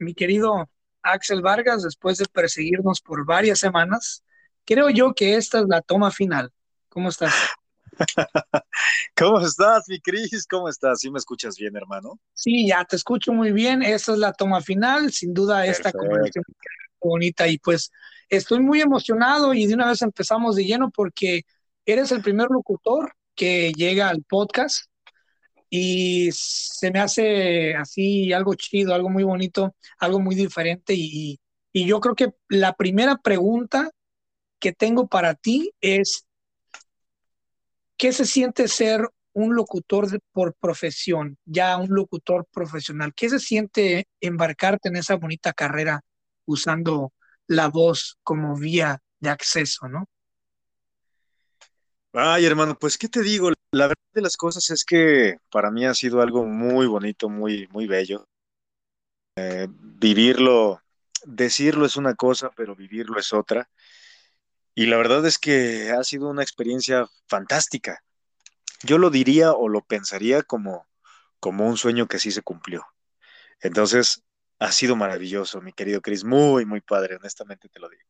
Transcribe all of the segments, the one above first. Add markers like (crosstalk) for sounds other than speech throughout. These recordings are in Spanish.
Mi querido Axel Vargas, después de perseguirnos por varias semanas, creo yo que esta es la toma final. ¿Cómo estás? (laughs) ¿Cómo estás, mi Cris? ¿Cómo estás? ¿Sí me escuchas bien, hermano? Sí, ya te escucho muy bien. Esta es la toma final. Sin duda, esta conversación bonita y pues estoy muy emocionado y de una vez empezamos de lleno porque eres el primer locutor que llega al podcast y se me hace así algo chido, algo muy bonito, algo muy diferente y, yo creo que la primera pregunta que tengo para ti es, ¿qué se siente ser un locutor por profesión, ya un locutor profesional? ¿Qué se siente embarcarte en esa bonita carrera usando la voz como vía de acceso, no? Ay, hermano, pues, ¿qué te digo? La verdad de las cosas es que para mí ha sido algo muy bonito, muy, muy bello. Eh, vivirlo, decirlo es una cosa, pero vivirlo es otra. Y la verdad es que ha sido una experiencia fantástica. Yo lo diría o lo pensaría como, como un sueño que sí se cumplió. Entonces, ha sido maravilloso, mi querido Chris, muy, muy padre, honestamente te lo digo.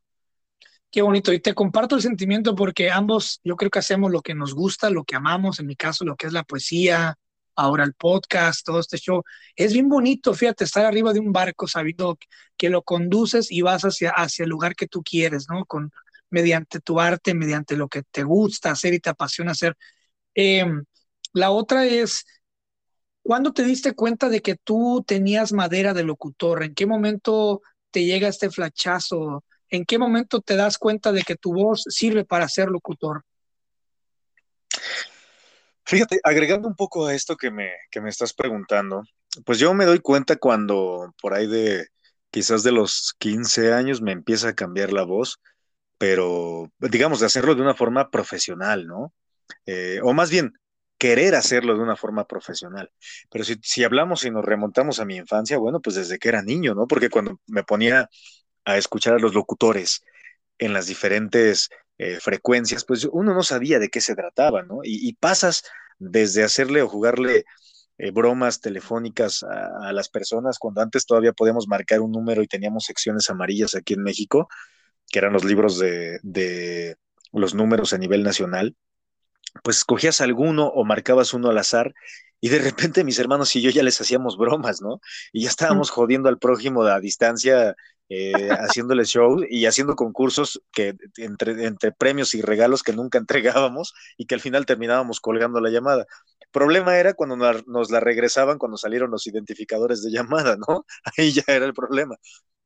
Qué bonito. Y te comparto el sentimiento porque ambos, yo creo que hacemos lo que nos gusta, lo que amamos, en mi caso, lo que es la poesía, ahora el podcast, todo este show. Es bien bonito, fíjate, estar arriba de un barco sabiendo que lo conduces y vas hacia, hacia el lugar que tú quieres, ¿no? Con, mediante tu arte, mediante lo que te gusta hacer y te apasiona hacer. Em, la otra es, ¿cuándo te diste cuenta de que tú tenías madera de locutor? ¿En qué momento te llega este flachazo? ¿En qué momento te das cuenta de que tu voz sirve para ser locutor? Fíjate, agregando un poco a esto que me, que me estás preguntando, pues yo me doy cuenta cuando por ahí de quizás de los 15 años me empieza a cambiar la voz, pero digamos de hacerlo de una forma profesional, ¿no? Eh, o más bien, querer hacerlo de una forma profesional. Pero si, si hablamos y nos remontamos a mi infancia, bueno, pues desde que era niño, ¿no? Porque cuando me ponía a escuchar a los locutores en las diferentes eh, frecuencias, pues uno no sabía de qué se trataba, ¿no? Y, pasas desde hacerle o jugarle eh, bromas telefónicas a, las personas, cuando antes todavía podíamos marcar un número y teníamos secciones amarillas aquí en México, que eran los libros de, de los números a nivel nacional, pues escogías alguno o marcabas uno al azar y de repente mis hermanos y yo ya les hacíamos bromas, ¿no? Y ya estábamos jodiendo al prójimo a distancia eh, (laughs) haciéndole show y haciendo concursos que entre, entre premios y regalos que nunca (laughs) entregábamos y que al final terminábamos colgando la llamada. Problema era cuando nos la regresaban cuando salieron los identificadores de llamada, ¿no? (laughs) Ahí ya era el problema.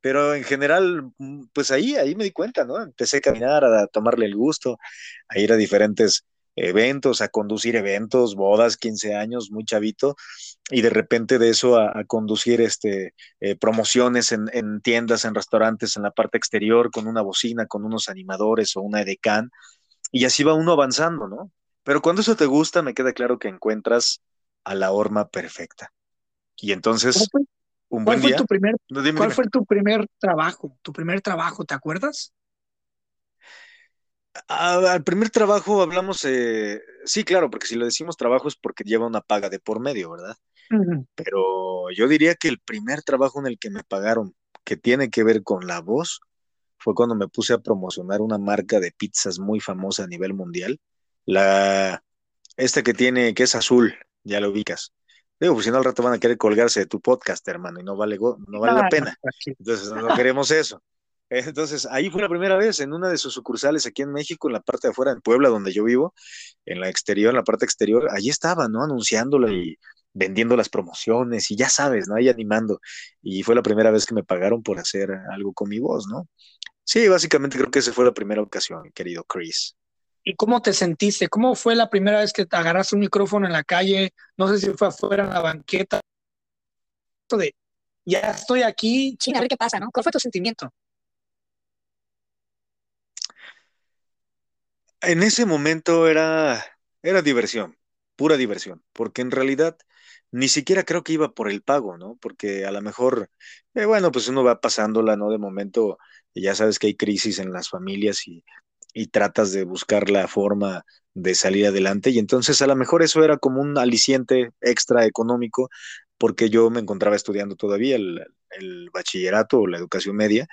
Pero en general, mm, pues ahí, ahí me di cuenta, ¿no? Empecé a caminar, a tomarle el gusto, a ir a diferentes eventos, a conducir eventos, bodas, 15 años, muy chavito, y de repente de eso a, conducir este, eh, promociones en, en, tiendas, en restaurantes, en la parte exterior, con una bocina, con unos animadores o una edecán, y así va uno avanzando, ¿no? Pero cuando eso te gusta, me queda claro que encuentras a la horma perfecta. Y entonces, un buen día. Tu primer, ¿Cuál fue tu primer trabajo? ¿Tu primer trabajo, te acuerdas? Al primer trabajo hablamos, eh, sí, claro, porque si lo decimos trabajo es porque lleva una paga de por medio, ¿verdad? Pero yo diría que el primer trabajo en el que me pagaron, que tiene que ver con la voz, fue cuando me puse a promocionar una marca de pizzas muy famosa a nivel mundial. La, esta que tiene, que es azul, ya lo ubicas. Digo, pues si no al rato van a querer colgarse de tu podcast, hermano, y no vale, no vale la pena. Entonces, no (laughs) queremos eso. Entonces, ahí fue la primera vez en una de sus sucursales aquí en México, en la parte de afuera, en Puebla, donde yo vivo, en la exterior, en la parte exterior, allí estaba, ¿no? Anunciándolo y vendiendo las promociones y ya sabes, ¿no? Ahí animando. Y fue la primera vez que me pagaron por hacer algo con mi voz, ¿no? Sí, básicamente creo que esa fue la primera ocasión, querido Chris. ¿Y cómo te sentiste? ¿Cómo fue la primera vez que te agarraste un micrófono en la calle? No sé si fue afuera en la banqueta. De ya estoy aquí, a ver qué pasa, ¿no? ¿Cuál fue tu sentimiento? En ese momento era, era diversión, pura diversión, porque en realidad ni siquiera creo que iba por el pago, ¿no? Porque a lo mejor, eh, bueno, pues uno va pasándola, ¿no? De momento, ya sabes que hay crisis en las familias y, y tratas de buscar la forma de salir adelante. Y entonces a lo mejor eso era como un aliciente extra económico, porque yo me encontraba estudiando todavía el, el bachillerato o la educación media.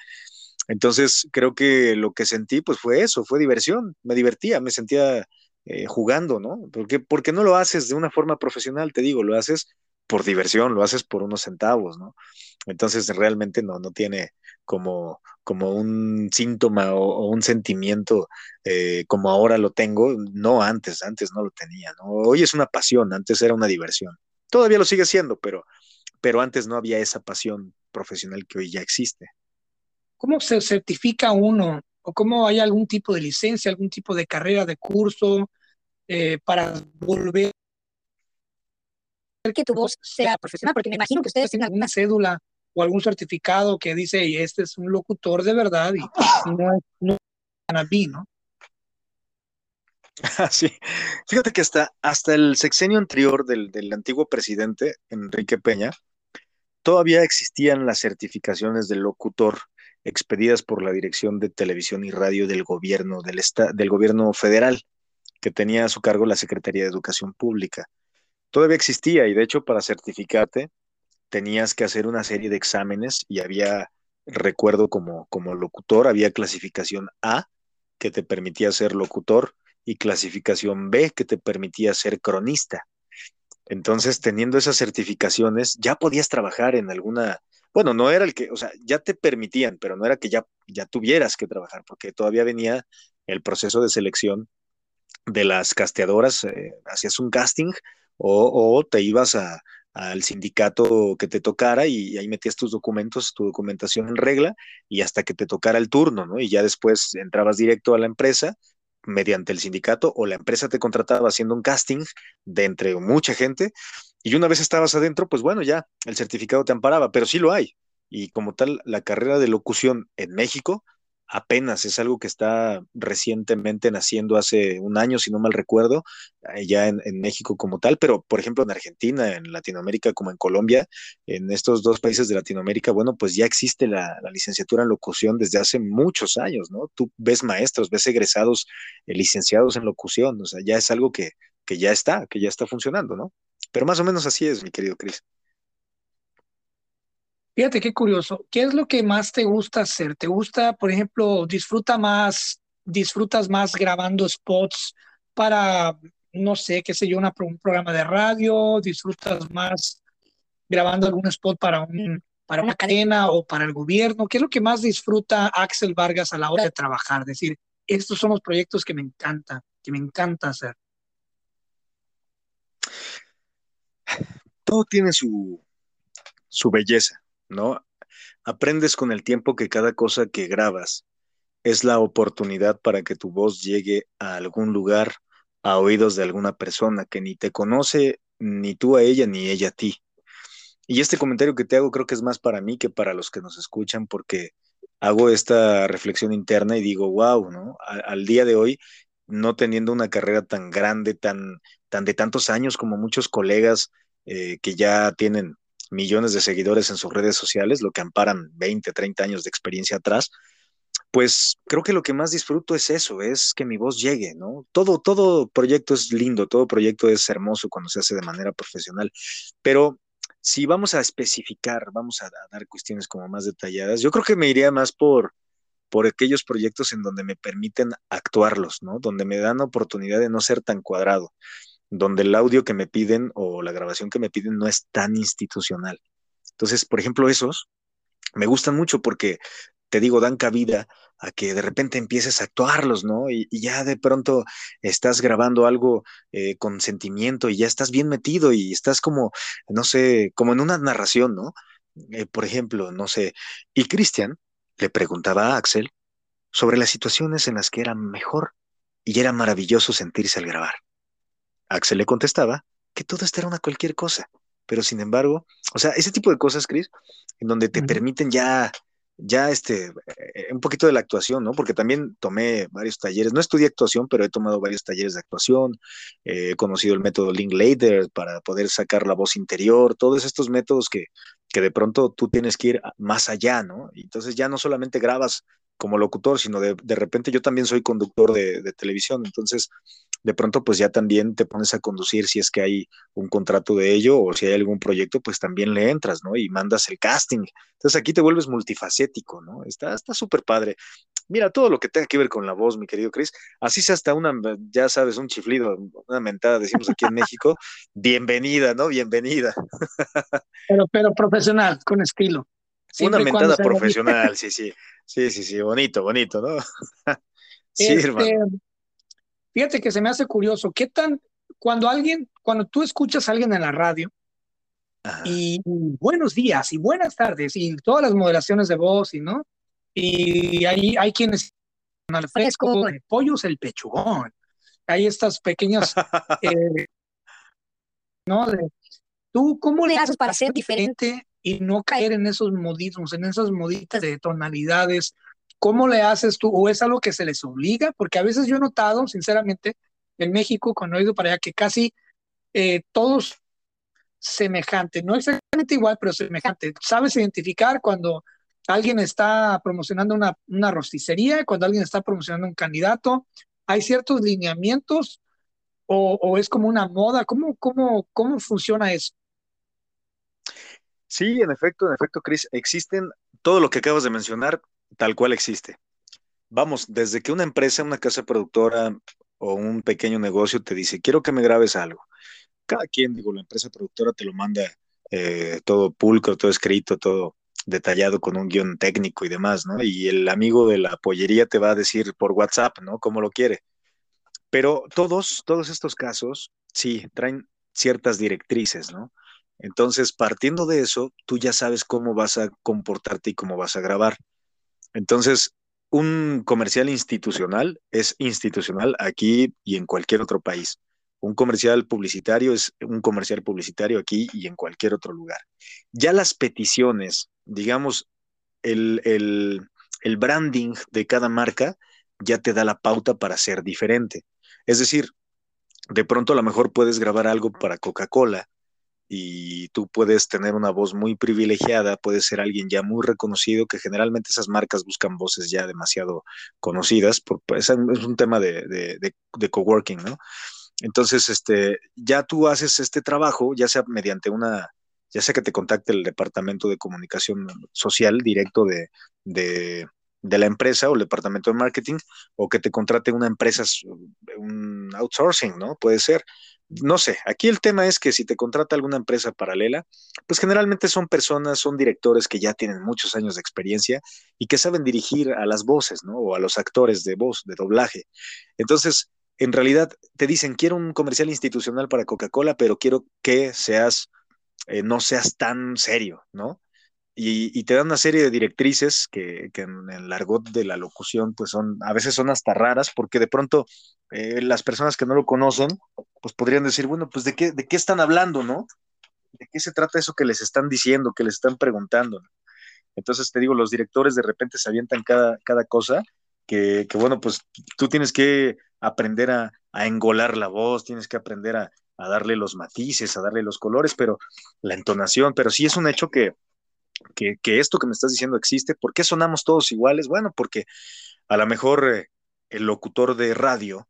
Entonces creo que lo que sentí pues fue eso, fue diversión, me divertía, me sentía eh, jugando, ¿no? Porque, porque no lo haces de una forma profesional, te digo, lo haces por diversión, lo haces por unos centavos, ¿no? Entonces realmente no, no tiene como, como un síntoma o, un sentimiento eh, como ahora lo tengo, no antes, antes no lo tenía, ¿no? Hoy es una pasión, antes era una diversión. Todavía lo sigue siendo, pero, pero antes no había esa pasión profesional que hoy ya existe. ¿Cómo se certifica uno o cómo hay algún tipo de licencia, algún tipo de carrera, de curso eh, para volver que tu voz sea profesional? Porque me imagino que ustedes tienen alguna cédula o algún certificado que dice, este es un locutor de verdad y, no es no, ¿no? (laughs) Sí, fíjate que hasta, hasta el sexenio anterior del, del antiguo presidente, Enrique Peña, todavía existían las certificaciones del locutor expedidas por la Dirección de Televisión y Radio del Gobierno, del, del Gobierno Federal, que tenía a su cargo la Secretaría de Educación Pública. Todavía existía y de hecho para certificarte tenías que hacer una serie de exámenes y había, recuerdo como, como locutor, había clasificación A, que te permitía ser locutor, y clasificación B, que te permitía ser cronista. Entonces, teniendo esas certificaciones, ya podías trabajar en alguna, bueno, no era el que, o sea, ya te permitían, pero no era que ya, ya tuvieras que trabajar, porque todavía venía el proceso de selección de las casteadoras, eh, hacías un casting o, te ibas al sindicato que te tocara y ahí metías tus documentos, tu documentación en regla y hasta que te tocara el turno, ¿no? Y ya después entrabas directo a la empresa mediante el sindicato o la empresa te contrataba haciendo un casting de entre mucha gente y una vez estabas adentro, pues bueno, ya el certificado te amparaba, pero sí lo hay. Y como tal, la carrera de locución en México apenas es algo que está recientemente naciendo hace un año, si no mal recuerdo, eh, ya en, México como tal, pero por ejemplo en Argentina, en Latinoamérica como en Colombia, en estos dos países de Latinoamérica, bueno, pues ya existe la, licenciatura en locución desde hace muchos años, ¿no? Tú ves maestros, ves egresados eh, licenciados en locución, o sea, ya es algo que, que ya está, que ya está funcionando, ¿no? Pero más o menos así es, mi querido Cris. Fíjate qué curioso. ¿Qué es lo que más te gusta hacer? ¿Te gusta, por ejemplo, disfruta más, disfrutas más grabando spots para, no sé, qué sé yo, un programa de radio? ¿Disfrutas más grabando algún spot para, un, para una cadena o para el gobierno? ¿Qué es lo que más disfruta Axel Vargas a la hora de trabajar? Es decir, estos son los proyectos que me encanta, que me encanta hacer. Todo tiene su, su belleza ¿no? Aprendes con el tiempo que cada cosa que grabas es la oportunidad para que tu voz llegue a algún lugar, a oídos de alguna persona que ni te conoce, ni tú a ella, ni ella a ti. Y este comentario que te hago creo que es más para mí que para los que nos escuchan, porque hago esta reflexión interna y digo, wow, ¿no? al día de hoy, no teniendo una carrera tan grande, tan, tan de tantos años como muchos colegas eh, que ya tienen millones de seguidores en sus redes sociales, lo que amparan 20, 30 años de experiencia atrás, pues creo que lo que más disfruto es eso, es que mi voz llegue, ¿no? Todo, todo proyecto es lindo, todo proyecto es hermoso cuando se hace de manera profesional, pero si vamos a especificar, vamos a, dar cuestiones como más detalladas, yo creo que me iría más por, por aquellos proyectos en donde me permiten actuarlos, ¿no? Donde me dan oportunidad de no ser tan cuadrado donde el audio que me piden o la grabación que me piden no es tan institucional. Entonces, por ejemplo, esos me gustan mucho porque, te digo, dan cabida a que de repente empieces a actuarlos, ¿no? Y, ya de pronto estás grabando algo eh, con sentimiento y ya estás bien metido y estás como, no sé, como en una narración, ¿no? Eh, por ejemplo, no sé, y Cristian le preguntaba a Axel sobre las situaciones en las que era mejor y era maravilloso sentirse al grabar. Axel le contestaba que todo esto era una cualquier cosa, pero sin embargo, o sea, ese tipo de cosas, Chris, en donde te permiten ya ya este, eh, un poquito de la actuación, ¿no? Porque también tomé varios talleres, no estudié actuación, pero he tomado varios talleres de actuación, eh, he conocido el método Linklater para poder sacar la voz interior, todos estos métodos que, que de pronto tú tienes que ir más allá, ¿no? Entonces ya no solamente grabas como locutor, sino de, de repente yo también soy conductor de, de televisión, entonces de pronto pues ya también te pones a conducir si es que hay un contrato de ello o si hay algún proyecto, pues también le entras, ¿no? Y mandas el casting. Entonces aquí te vuelves multifacético, ¿no? Está súper padre. Mira, todo lo que tenga que ver con la voz, mi querido Chris, así sea hasta una, ya sabes, un chiflido, una mentada, decimos aquí en México, (laughs) bienvenida, ¿no? Bienvenida. (laughs) Pero, pero profesional, con estilo. una mentada profesional, sí, sí, sí, sí, sí, bonito, bonito, ¿no? (laughs) sí, este, hermano. Fíjate que se me hace curioso, ¿qué tan, cuando alguien, cuando tú escuchas a alguien en la radio, y buenos días y buenas tardes y todas las moderaciones de voz y no y ahí hay quienes al fresco de pollos el pechugón hay estas pequeñas (laughs) eh, no tú cómo le haces para ser diferente. y no caer en esos modismos en esas moditas de tonalidades ¿Cómo le haces tú? ¿O es algo que se les obliga? Porque a veces yo he notado, sinceramente, en México, cuando he ido para allá, que casi eh, todos semejante, no exactamente igual, pero semejante. Sabes identificar cuando alguien está promocionando una, una rosticería, cuando alguien está promocionando un candidato. ¿Hay ciertos lineamientos o, o es como una moda? ¿Cómo, cómo, ¿Cómo funciona eso? Sí, en efecto, en efecto, Chris, existen todo lo que acabas de mencionar, tal cual existe. Vamos, desde que una empresa, una casa productora o un pequeño negocio te dice, quiero que me grabes algo. Cada quien, digo, la empresa productora te lo manda eh, todo pulcro, todo escrito, todo detallado con un guion técnico y demás, ¿no? Y el amigo de la pollería te va a decir por WhatsApp, ¿no? Cómo lo quiere. Pero todos, todos estos casos, sí, traen ciertas directrices, ¿no? Entonces, partiendo de eso, tú ya sabes cómo vas a comportarte y cómo vas a grabar. Entonces, un comercial institucional es institucional aquí y en cualquier otro país. Un comercial publicitario es un comercial publicitario aquí y en cualquier otro lugar. Ya las peticiones, digamos, el, el branding de cada marca ya te da la pauta para ser diferente. Es decir, de pronto a lo mejor puedes grabar algo para Coca-Cola y tú puedes tener una voz muy privilegiada, puedes ser alguien ya muy reconocido, que generalmente esas marcas buscan voces ya demasiado conocidas, porque pues, es un tema de, de, coworking, ¿no? Entonces, este, ya tú haces este trabajo, ya sea mediante una, ya sea que te contacte el departamento de comunicación social directo de, de la empresa o el departamento de marketing, o que te contrate una empresa, un outsourcing, ¿no? Puede ser no sé, aquí el tema es que si te contrata alguna empresa paralela, pues generalmente son personas, son directores que ya tienen muchos años de experiencia y que saben dirigir a las voces, ¿no? O a los actores de voz, de doblaje. Entonces, en realidad te dicen, quiero un comercial institucional para Coca-Cola, pero quiero que seas, eh, no seas tan serio, ¿no? Y, te dan una serie de directrices que, en el argot de la locución, pues son, a veces son hasta raras, porque de pronto eh, las personas que no lo conocen, pues podrían decir, bueno, pues de qué, de qué están hablando, ¿no? ¿De qué se trata eso que les están diciendo, que les están preguntando? Entonces te digo, los directores de repente se avientan cada, cada cosa que, bueno, pues tú tienes que aprender a, engolar la voz, tienes que aprender a, darle los matices, a darle los colores, pero la entonación, pero sí es un hecho que, que, esto que me estás diciendo existe. ¿Por qué sonamos todos iguales? Bueno, porque a lo mejor eh, el locutor de radio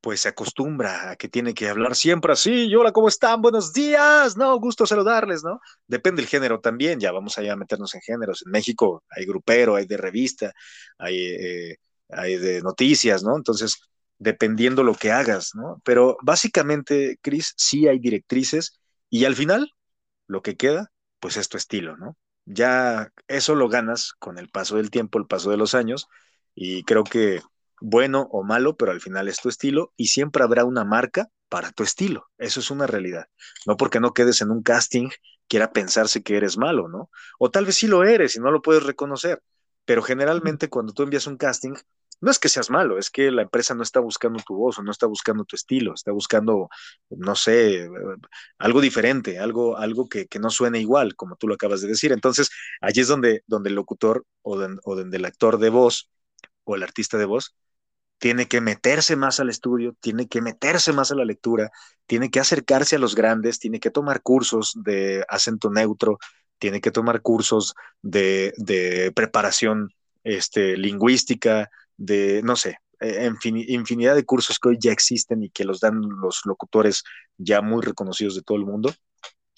pues se acostumbra a que tiene que hablar siempre así, hola, ¿cómo están? Buenos días, no, gusto saludarles, ¿no? Depende del género también, ya vamos allá a meternos en géneros. En México hay grupero, hay de revista, hay, eh, hay de noticias, ¿no? Entonces, dependiendo lo que hagas, ¿no? Pero básicamente, Cris, sí hay directrices y al final, lo que queda, pues es tu estilo, ¿no? Ya eso lo ganas con el paso del tiempo, el paso de los años, y creo que bueno o malo, pero al final es tu estilo y siempre habrá una marca para tu estilo. Eso es una realidad. No porque no quedes en un casting quiera pensarse que eres malo, ¿no? O tal vez sí lo eres y no lo puedes reconocer, pero generalmente cuando tú envías un casting, no es que seas malo, es que la empresa no está buscando tu voz o no está buscando tu estilo, está buscando, no sé, algo diferente, algo, algo que, no suene igual, como tú lo acabas de decir. Entonces, allí es donde, donde el locutor o, o donde el actor de voz o el artista de voz tiene que meterse más al estudio, tiene que meterse más a la lectura, tiene que acercarse a los grandes, tiene que tomar cursos de acento neutro, tiene que tomar cursos de, de preparación este, lingüística, de, no sé, e, infinidad de cursos que hoy ya existen y que los dan los locutores ya muy reconocidos de todo el mundo.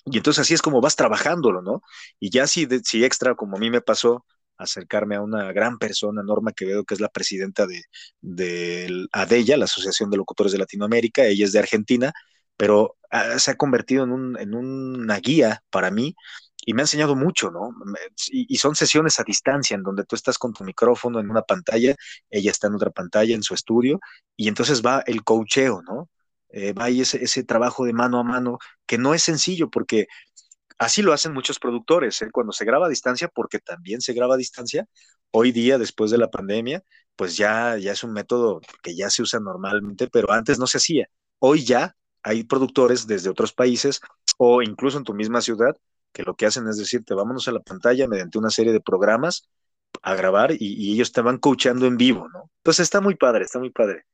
Y entonces así es como vas trabajándolo, ¿no? Y ya si, si extra, como a mí me pasó, acercarme a una gran persona, Norma Quevedo, que es la presidenta de, de ADELLA, la Asociación de Locutores de Latinoamérica, ella es de Argentina, pero ah, se ha convertido en, un, en una guía para mí y me ha enseñado mucho, ¿no? Y, son sesiones a distancia en donde tú estás con tu micrófono en una pantalla, ella está en otra pantalla en su estudio, y entonces va el coacheo, ¿no? Eh, va ahí ese, ese trabajo de mano a mano que no es sencillo porque así lo hacen muchos productores, ¿eh? cuando se graba a distancia, porque también se graba a distancia, hoy día, después de la pandemia, pues ya, ya es un método que ya se usa normalmente, pero antes no se hacía. Hoy ya hay productores desde otros países o incluso en tu misma ciudad que lo que hacen es decirte, vámonos a la pantalla mediante una serie de programas a grabar y, ellos te van coachando en vivo, ¿no? Entonces está muy padre, está muy padre.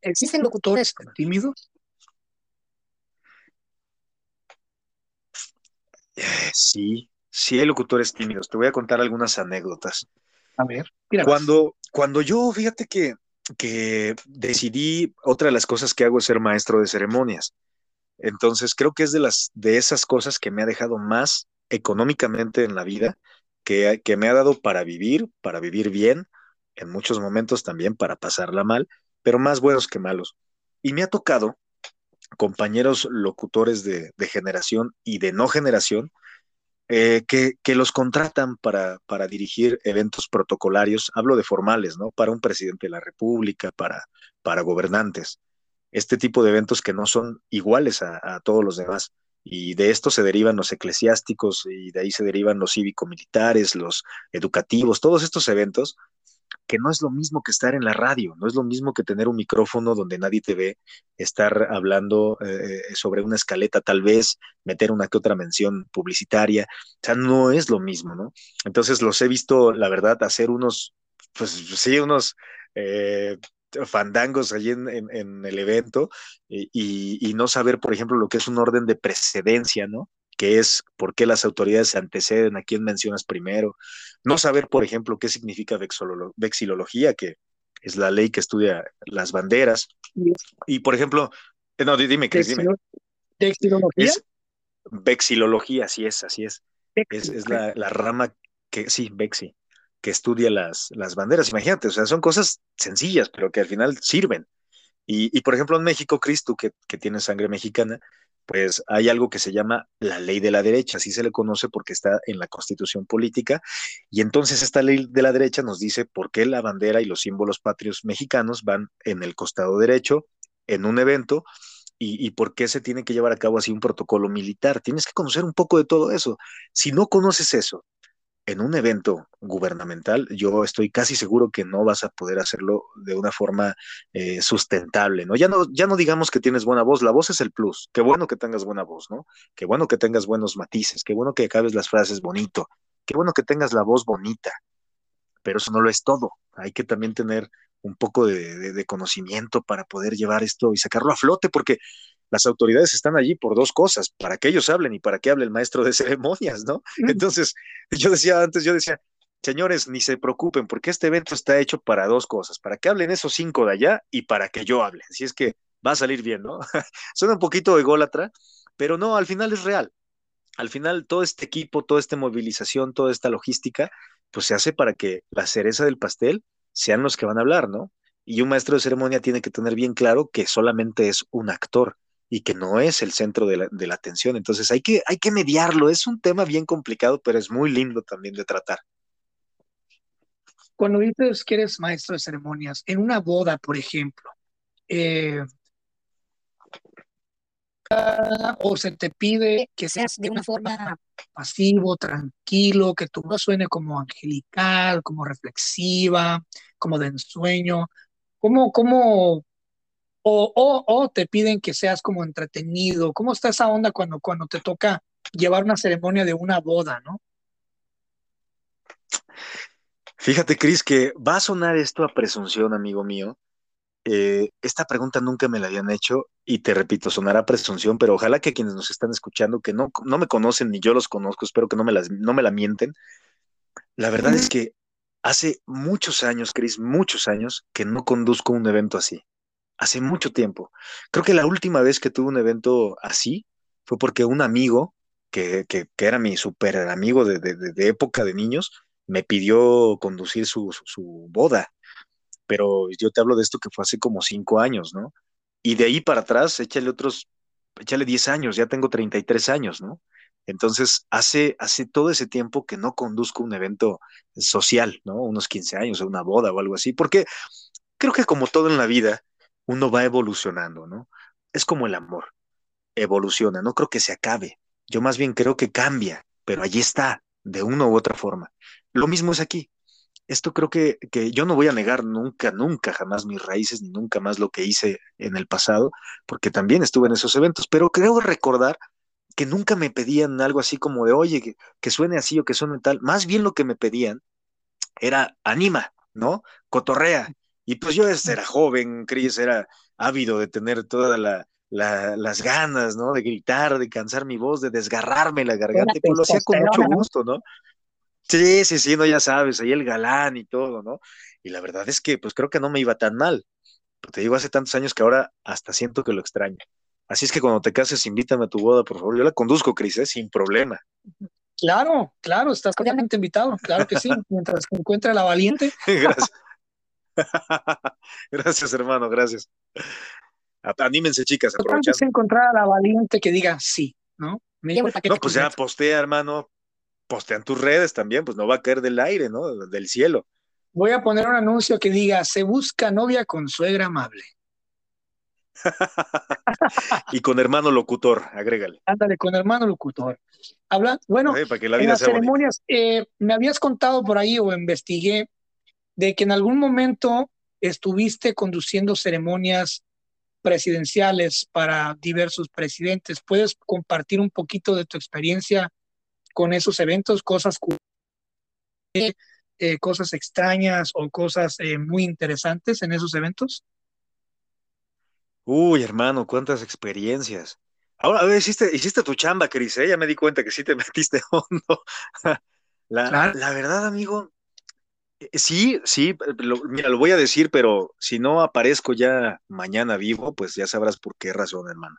¿Existen locutores tímidos? Eh, sí, sí hay locutores tímidos. Te voy a contar algunas anécdotas. A ver, mira. Cuando, cuando yo, fíjate que, que decidí, otra de las cosas que hago es ser maestro de ceremonias. Entonces, creo que es de, las, de esas cosas que me ha dejado más económicamente en la vida, que, que me ha dado para vivir, para vivir bien, en muchos momentos también para pasarla mal, pero más buenos que malos. Y me ha tocado compañeros locutores de, generación y de no generación eh, que, que, los contratan para, para, dirigir eventos protocolarios, hablo de formales, ¿no? Para un presidente de la República, para, para gobernantes este tipo de eventos que no son iguales a, todos los demás. Y de esto se derivan los eclesiásticos y de ahí se derivan los cívico-militares, los educativos, todos estos eventos que no es lo mismo que estar en la radio, no es lo mismo que tener un micrófono donde nadie te ve, estar hablando eh, sobre una escaleta tal vez, meter una que otra mención publicitaria, o sea, no es lo mismo, ¿no? Entonces los he visto, la verdad, hacer unos, pues sí, unos eh, fandangos allí en, el evento y, no saber, por ejemplo, lo que es un orden de precedencia, ¿no? Que es por qué las autoridades se anteceden, a quién mencionas primero. No saber, por ejemplo, qué significa vexilología, que es la ley que estudia las banderas. Y, por ejemplo, eh, no, dime, Cris, dime. ¿Vexilología? Es vexilología, así es, así es. Es, es la, la, rama que, sí, vexi, que estudia las, banderas. Imagínate, o sea, son cosas sencillas, pero que al final sirven. Y, por ejemplo, en México, Cristo, que, que tiene sangre mexicana, pues hay algo que se llama la ley de la derecha, así se le conoce porque está en la constitución política, y entonces esta ley de la derecha nos dice por qué la bandera y los símbolos patrios mexicanos van en el costado derecho en un evento y, por qué se tiene que llevar a cabo así un protocolo militar. Tienes que conocer un poco de todo eso. Si no conoces eso en un evento gubernamental, yo estoy casi seguro que no vas a poder hacerlo de una forma eh, sustentable, ¿no? Ya, ¿no? ya no digamos que tienes buena voz, la voz es el plus, qué bueno que tengas buena voz, ¿no? Qué bueno que tengas buenos matices, qué bueno que acabes las frases bonito, qué bueno que tengas la voz bonita, pero eso no lo es todo, hay que también tener un poco de, de conocimiento para poder llevar esto y sacarlo a flote, porque las autoridades están allí por dos cosas, para que ellos hablen y para que hable el maestro de (laughs) ceremonias, ¿no? Entonces, yo decía antes, yo decía, señores, ni se preocupen, porque este evento está hecho para dos cosas, para que hablen esos cinco de allá y para que yo hable. Así es que va a salir bien, ¿no? (laughs) Suena un poquito ególatra, pero no, al final es real. Al final, todo este equipo, toda esta movilización, toda esta logística, pues se hace para que la cereza del pastel sean los que van a hablar, ¿no? Y un maestro de ceremonia tiene que tener bien claro que solamente es un actor y que no es el centro de la, atención. Entonces hay que, hay que mediarlo. Es un tema bien complicado, pero es muy lindo también de tratar. Cuando dices que eres maestro de ceremonias, en una boda, por ejemplo, eh, o se te pide que seas de una forma pasivo, tranquilo, que tu voz suene como angelical, como reflexiva, como de ensueño? ¿Cómo, cómo, o, o, o te piden que seas como entretenido? ¿Cómo está esa onda cuando, cuando te toca llevar una ceremonia de una boda, no? Fíjate, Cris, que va a sonar esto a presunción, amigo mío. Eh, esta pregunta nunca me la habían hecho y te repito, sonará a presunción, pero ojalá que quienes nos están escuchando, que no, no me conocen ni yo los conozco, espero que no me, las, no me la mienten. La verdad es que hace muchos años, Cris, muchos años que no conduzco un evento así. Hace mucho tiempo. Creo que la última vez que tuve un evento así fue porque un amigo, que, que, era mi super amigo de, de época de niños, me pidió conducir su, boda, pero yo te hablo de esto que fue hace como cinco años, ¿no? Y de ahí para atrás, échale otros, échale diez años, ya tengo 33 años, ¿no? Entonces, hace, hace todo ese tiempo que no conduzco un evento social, ¿no? Unos 15 años, o una boda o algo así, porque creo que como todo en la vida, uno va evolucionando, ¿no? Es como el amor, evoluciona, no creo que se acabe, yo más bien creo que cambia, pero allí está, de una u otra forma. Lo mismo es aquí. Esto creo que, que yo no voy a negar nunca, nunca, jamás mis raíces, ni nunca más lo que hice en el pasado, porque también estuve en esos eventos, pero creo recordar que nunca me pedían algo así como de, oye, que, suene así o que suene tal. Más bien lo que me pedían era anima, ¿no? Cotorrea. Y pues yo era joven, Cris, era ávido de tener todas las ganas, ¿no? De gritar, de cansar mi voz, de desgarrarme la garganta, y pues lo hacía con mucho gusto, ¿no? Sí, sí, sí, no, ya sabes, ahí el galán y todo, ¿no? Y la verdad es que, pues creo que no me iba tan mal. Pero te digo, hace tantos años que ahora hasta siento que lo extraño. Así es que cuando te cases, invítame a tu boda, por favor. Yo la conduzco, Cris, ¿eh? sin problema. Claro, claro, estás cordialmente invitado, claro que sí, (laughs) mientras que encuentre la valiente. gracias. (laughs) gracias, hermano, gracias. Anímense, chicas, aprovechando. encontrar a la valiente que diga sí, ¿no? no, pues ya postea, hermano, postean tus redes también, pues no va a caer del aire, ¿no? Del cielo. Voy a poner un anuncio que diga, se busca novia con suegra amable. (laughs) y con hermano locutor, agrégale. Ándale, con hermano locutor. Habla, bueno, en las ceremonias, eh, me habías contado por ahí o investigué de que en algún momento estuviste conduciendo ceremonias presidenciales para diversos presidentes. ¿Puedes compartir un poquito de tu experiencia con esos eventos, cosas, eh, cosas extrañas o cosas eh, muy interesantes en esos eventos? Uy, hermano, cuántas experiencias. Ahora, a ver, hiciste, hiciste tu chamba, Cris, ¿eh? ya me di cuenta que sí te (laughs) metiste hondo. la, la verdad, amigo, eh, sí, sí, mira, lo voy a decir, pero si no aparezco ya mañana vivo, pues ya sabrás por qué razón, hermano.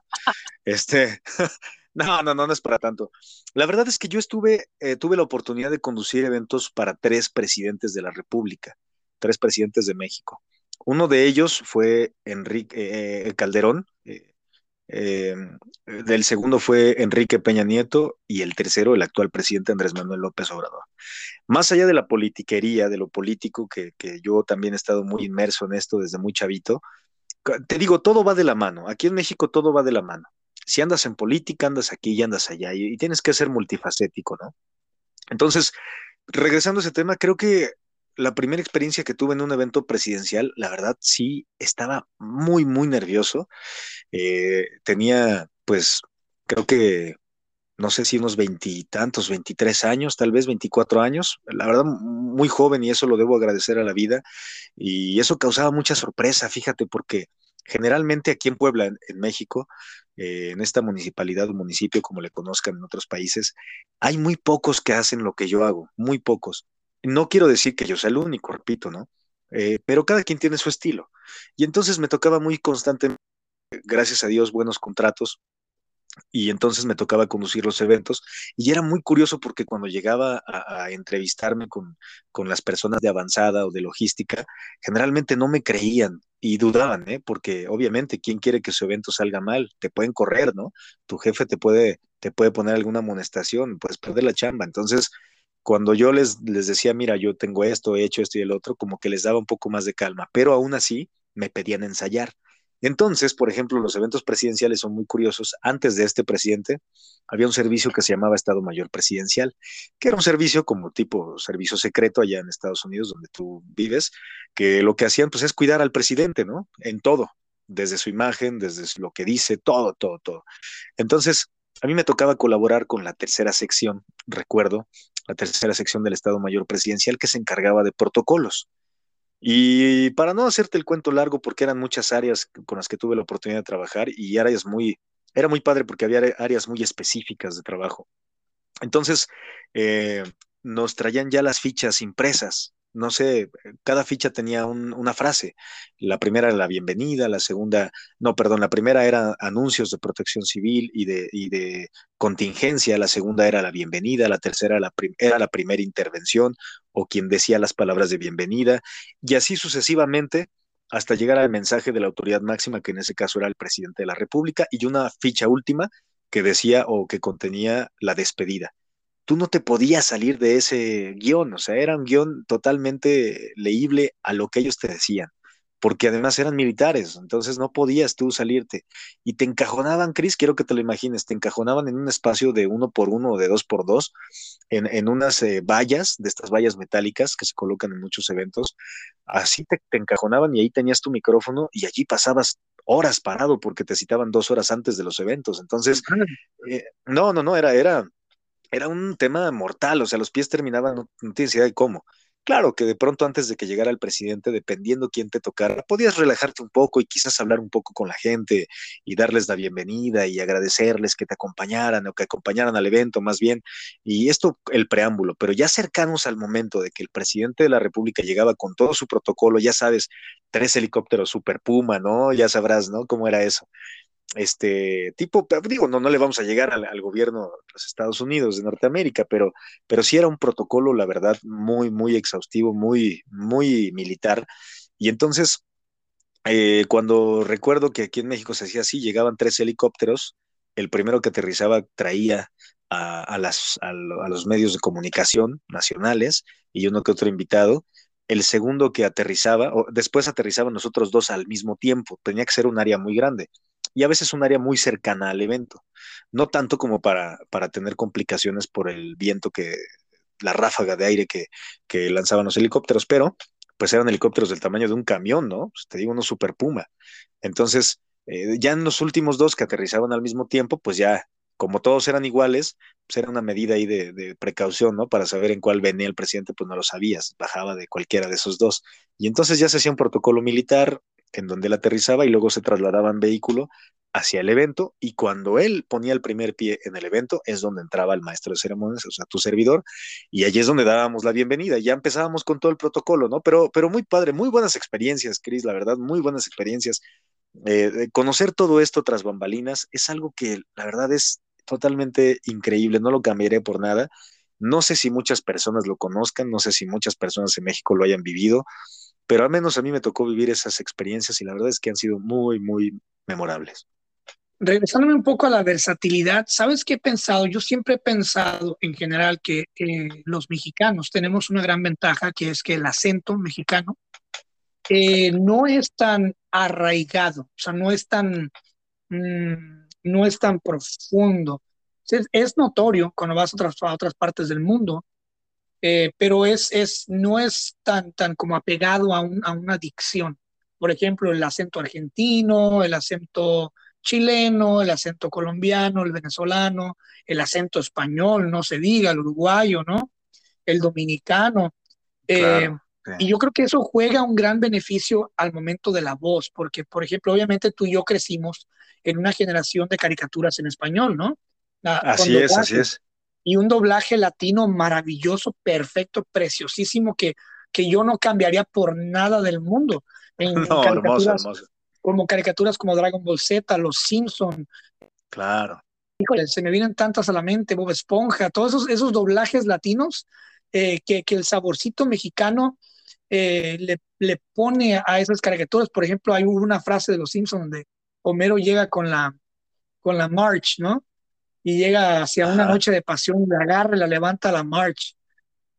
Este, (laughs) no, no, no, no es para tanto. La verdad es que yo estuve, eh, tuve la oportunidad de conducir eventos para tres presidentes de la República, tres presidentes de México. Uno de ellos fue Enrique eh, Calderón, eh, el segundo fue Enrique Peña Nieto y el tercero el actual presidente Andrés Manuel López Obrador. Más allá de la politiquería, de lo político, que yo también he estado muy inmerso en esto desde muy chavito, te digo, todo va de la mano. Aquí en México todo va de la mano si andas en política, andas aquí y andas allá, y, tienes que ser multifacético, ¿no? Entonces, regresando a ese tema, creo que la primera experiencia que tuve en un evento presidencial, la verdad sí estaba muy, muy nervioso. Eh, tenía, pues, creo que, no sé si unos veintitantos, veintitrés años, tal vez veinticuatro años. La verdad, muy joven y eso lo debo agradecer a la vida. Y eso causaba mucha sorpresa, fíjate, porque generalmente aquí en Puebla, en México, eh, en esta municipalidad o municipio, como le conozcan en otros países, hay muy pocos que hacen lo que yo hago, muy pocos. No quiero decir que yo sea el único, repito, ¿no? Eh, pero cada quien tiene su estilo. Y entonces me tocaba muy constantemente, gracias a Dios, buenos contratos, y entonces me tocaba conducir los eventos y era muy curioso porque cuando llegaba a, entrevistarme con, con, las personas de avanzada o de logística, generalmente no me creían y dudaban, ¿eh? porque obviamente, ¿quién quiere que su evento salga mal? Te pueden correr, ¿no? Tu jefe te puede, te puede poner alguna amonestación, puedes perder la chamba. Entonces, cuando yo les, les decía, mira, yo tengo esto, he hecho esto y el otro, como que les daba un poco más de calma, pero aún así me pedían ensayar. Entonces, por ejemplo, los eventos presidenciales son muy curiosos. Antes de este presidente, había un servicio que se llamaba Estado Mayor Presidencial, que era un servicio como tipo servicio secreto allá en Estados Unidos, donde tú vives, que lo que hacían pues es cuidar al presidente, ¿no? En todo, desde su imagen, desde lo que dice, todo, todo, todo. Entonces, a mí me tocaba colaborar con la tercera sección, recuerdo, la tercera sección del Estado Mayor Presidencial que se encargaba de protocolos. Y para no hacerte el cuento largo, porque eran muchas áreas con las que tuve la oportunidad de trabajar y áreas muy, era muy padre porque había áreas muy específicas de trabajo. Entonces, eh, nos traían ya las fichas impresas no sé, cada ficha tenía una frase. La primera era la bienvenida, la segunda, no, perdón, la primera era anuncios de protección civil y de, de contingencia, la segunda era la bienvenida, la tercera era la, era la primera intervención o quien decía las palabras de bienvenida, y así sucesivamente hasta llegar al mensaje de la autoridad máxima, que en ese caso era el presidente de la República, y una ficha última que decía o que contenía la despedida tú no te podías salir de ese guion, o sea, era un guion totalmente leíble a lo que ellos te decían, porque además eran militares, entonces no podías tú salirte. Y te encajonaban, Cris, quiero que te lo imagines, te encajonaban en un espacio de uno por uno o de dos por dos, en, unas eh, vallas, de estas vallas metálicas que se colocan en muchos eventos, así te, encajonaban y ahí tenías tu micrófono y allí pasabas horas parado porque te citaban dos horas antes de los eventos. Entonces, eh, no, no, no, era, era, era un tema mortal, o sea, los pies terminaban, no, tienes idea de cómo. Claro que de pronto antes de que llegara el presidente, dependiendo quién te tocara, podías relajarte un poco y quizás hablar un poco con la gente y darles la bienvenida y agradecerles que te acompañaran o que acompañaran al evento más bien. Y esto, el preámbulo, pero ya cercanos al momento de que el presidente de la República llegaba con todo su protocolo, ya sabes, tres helicópteros Super Puma, ¿no? Ya sabrás, ¿no? Cómo era eso este tipo, digo, no, no le vamos a llegar al, gobierno de los Estados Unidos de Norteamérica, pero, pero sí era un protocolo, la verdad, muy, muy exhaustivo, muy, muy militar. Y entonces, eh, cuando recuerdo que aquí en México se hacía así, llegaban tres helicópteros, el primero que aterrizaba traía a, las, a, los medios de comunicación nacionales y uno que otro invitado. El segundo que aterrizaba, o después aterrizaban nosotros dos al mismo tiempo, tenía que ser un área muy grande y a veces un área muy cercana al evento, no tanto como para, para tener complicaciones por el viento que, la ráfaga de aire que, que lanzaban los helicópteros, pero pues eran helicópteros del tamaño de un camión, ¿no? Pues, te digo, uno super puma. Entonces, eh, ya en los últimos dos que aterrizaban al mismo tiempo, pues ya, como todos eran iguales, pues era una medida ahí de, de, precaución, ¿no? Para saber en cuál venía el presidente, pues no lo sabías, bajaba de cualquiera de esos dos. Y entonces ya se hacía un protocolo militar, en donde él aterrizaba y luego se trasladaba en vehículo hacia el evento y cuando él ponía el primer pie en el evento es donde entraba el maestro de ceremonias, o sea, tu servidor, y allí es donde dábamos la bienvenida. Ya empezábamos con todo el protocolo, ¿no? Pero, pero muy padre, muy buenas experiencias, Cris, la verdad, muy buenas experiencias. Eh, conocer todo esto tras bambalinas es algo que la verdad es totalmente increíble, no lo cambiaré por nada. No sé si muchas personas lo conozcan, no sé si muchas personas en México lo hayan vivido, pero al menos a mí me tocó vivir esas experiencias y la verdad es que han sido muy, muy memorables. Regresándome un poco a la versatilidad, ¿sabes qué he pensado? Yo siempre he pensado en general que los mexicanos tenemos una gran ventaja, que es que el acento mexicano eh, no es tan arraigado, o sea, no es tan, mm, no es tan profundo. Es, notorio cuando vas a otras, a otras partes del mundo eh, pero es, es, no es tan, tan como apegado a, a una dicción. Por ejemplo, el acento argentino, el acento chileno, el acento colombiano, el venezolano, el acento español, no se diga, el uruguayo, ¿no? El dominicano. Eh, y yo creo que eso juega un gran beneficio al momento de la voz, porque, por ejemplo, obviamente tú y yo crecimos en una generación de caricaturas en español, ¿no? así es, así es y un doblaje latino maravilloso, perfecto, preciosísimo, que, que yo no cambiaría por nada del mundo. En, (laughs) no, hermoso, hermoso. Como caricaturas como Dragon Ball Z, Los Simpson. Claro. Híjole, se me vienen tantas a la mente, Bob Esponja, todos esos, esos doblajes latinos eh, que, que, el saborcito mexicano eh, le, le, pone a esas caricaturas. Por ejemplo, hay una frase de Los Simpsons donde Homero llega con la, con la March, ¿no? Y llega hacia una noche de pasión, la agarra, la levanta la march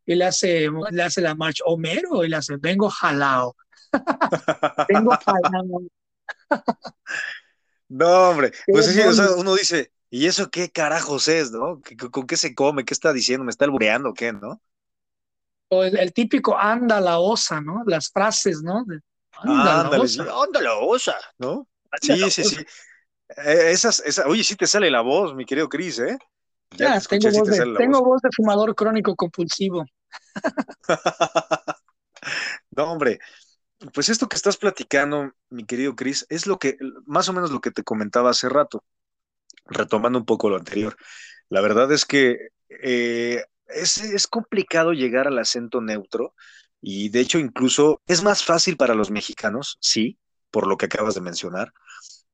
y le hace, le hace la march Homero y le hace, vengo jalao. (laughs) vengo jalao. (laughs) no, hombre, pues sí, o sea, uno dice, ¿y eso qué carajos es, no? ¿Con qué se come? ¿Qué está diciendo? ¿Me está albureando o qué, no? O el, típico anda la osa, ¿no? Las frases, ¿no? anda, la osa. anda la osa, ¿no? sí, sí, sí. Eh, esas, esa, oye, sí te sale la voz, mi querido Cris, ¿eh? Ya, tengo, voz, de, tengo voz de fumador crónico compulsivo. (laughs) no, hombre, pues esto que estás platicando, mi querido Cris, es lo que, más o menos lo que te comentaba hace rato, retomando un poco lo anterior. La verdad es que eh, es, es complicado llegar al acento neutro y de hecho incluso es más fácil para los mexicanos, sí, por lo que acabas de mencionar,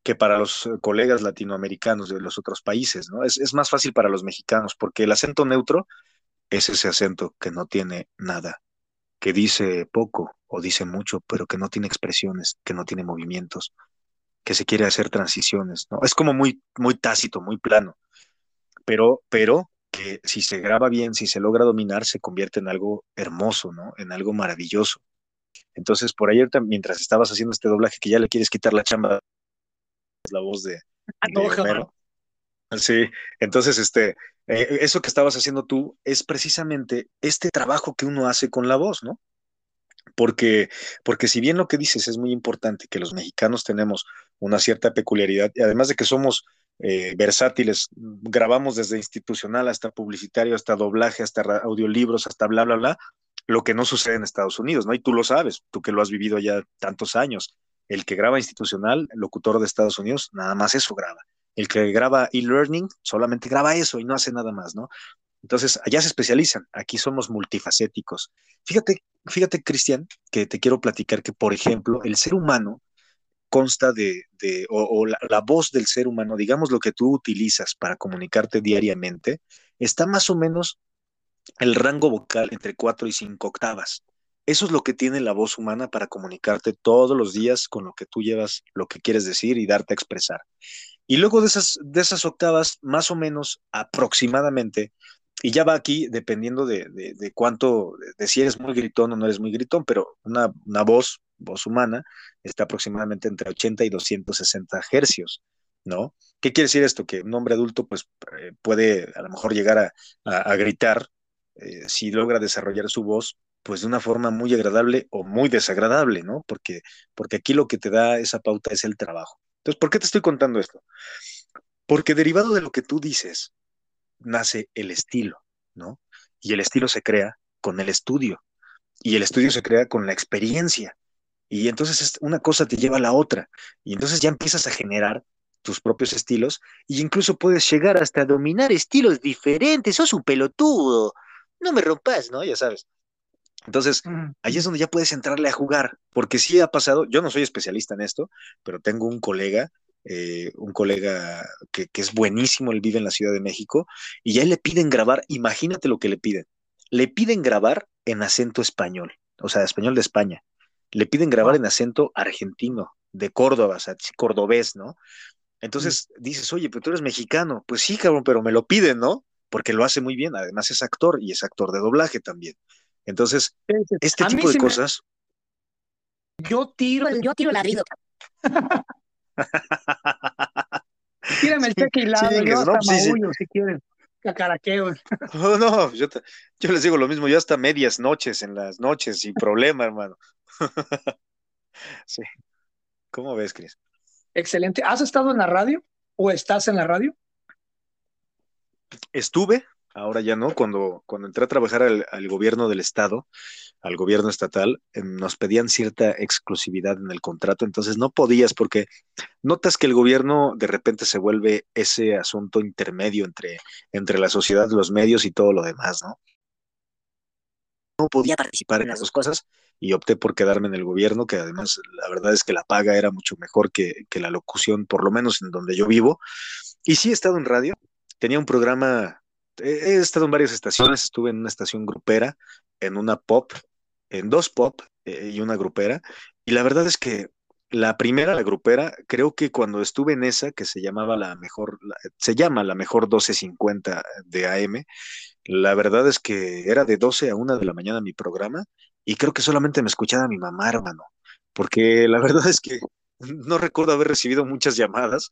que para los eh, colegas latinoamericanos de los otros países, ¿no? Es, es, más fácil para los mexicanos porque el acento neutro es ese acento que no tiene nada, que dice poco o dice mucho, pero que no tiene expresiones, que no tiene movimientos, que se quiere hacer transiciones, ¿no? Es como muy, muy tácito, muy plano, pero, pero que si se graba bien, si se logra dominar, se convierte en algo hermoso, ¿no? En algo maravilloso. Entonces, por ayer, mientras estabas haciendo este doblaje, que ya le quieres quitar la chamba la voz de, Sí, entonces, este, eh, eso que estabas haciendo tú es precisamente este trabajo que uno hace con la voz, ¿no? Porque, porque si bien lo que dices es muy importante, que los mexicanos tenemos una cierta peculiaridad, y además de que somos eh, versátiles, grabamos desde institucional hasta publicitario, hasta doblaje, hasta audiolibros, hasta bla, bla, bla, lo que no sucede en Estados Unidos, ¿no? Y tú lo sabes, tú que lo has vivido ya tantos años el que graba institucional, locutor de Estados Unidos, nada más eso graba. El que graba e-learning solamente graba eso y no hace nada más, ¿no? Entonces, allá se especializan, aquí somos multifacéticos. Fíjate, fíjate, Cristian, que te quiero platicar que, por ejemplo, el ser humano consta de, o, la, voz del ser humano, digamos lo que tú utilizas para comunicarte diariamente, está más o menos el rango vocal entre cuatro y cinco octavas. Eso es lo que tiene la voz humana para comunicarte todos los días con lo que tú llevas, lo que quieres decir y darte a expresar. Y luego de esas, de esas octavas, más o menos aproximadamente, y ya va aquí dependiendo de, de, cuánto, de si eres muy gritón o no eres muy gritón, pero una, una voz, voz humana, está aproximadamente entre 80 y 260 hercios, ¿no? ¿Qué quiere decir esto? Que un hombre adulto pues eh, puede a lo mejor llegar a, a, gritar eh, si logra desarrollar su voz pues de una forma muy agradable o muy desagradable, ¿no? Porque, porque aquí lo que te da esa pauta es el trabajo. Entonces, ¿por qué te estoy contando esto? Porque derivado de lo que tú dices, nace el estilo, ¿no? Y el estilo se crea con el estudio. Y el estudio se crea con la experiencia. Y entonces una cosa te lleva a la otra. Y entonces ya empiezas a generar tus propios estilos e incluso puedes llegar hasta dominar estilos diferentes. Sos un pelotudo. No me rompas, ¿no? Ya sabes. Entonces, ahí es donde ya puedes entrarle a jugar, porque sí ha pasado, yo no soy especialista en esto, pero tengo un colega, eh, un colega que, es buenísimo, él vive en la Ciudad de México, y ya le piden grabar, imagínate lo que le piden, le piden grabar en acento español, o sea, español de España, le piden grabar en acento argentino, de Córdoba, o sea, cordobés, ¿no? Entonces dices, oye, pero tú eres mexicano, pues sí, cabrón, pero me lo piden, ¿no? Porque lo hace muy bien, además es actor y es actor de doblaje también. Entonces, este tipo de cosas. Yo tiro, yo tiro ladrido. (laughs) Tírame el cheque y yo hasta maullo, si quieren. Cacaraqueo. No, (laughs) no, yo, yo, les digo lo mismo, yo hasta medias noches, en las noches, sin problema, hermano. (laughs) sí. ¿Cómo ves, Cris? Excelente. ¿Has estado en la radio o estás en la radio? Estuve, ahora ya no, cuando, cuando entré a trabajar al, gobierno del estado, al gobierno estatal, eh, nos pedían cierta exclusividad en el contrato, entonces no podías porque notas que el gobierno de repente se vuelve ese asunto intermedio entre, entre la sociedad, los medios y todo lo demás, ¿no? No podía participar en las dos cosas y opté por quedarme en el gobierno, que además la verdad es que la paga era mucho mejor que, que la locución, por lo menos en donde yo vivo. Y sí he estado en radio, tenía un programa he estado en varias estaciones, estuve en una estación grupera, en una pop, en dos pop eh, y una grupera, y la verdad es que la primera, la grupera, creo que cuando estuve en esa, que se llamaba la mejor, se llama la mejor 1250 de AM, la verdad es que era de 12 a 1 de la mañana mi programa, y creo que solamente me escuchaba mi mamá, hermano, porque la (laughs) verdad es que no recuerdo haber recibido muchas llamadas,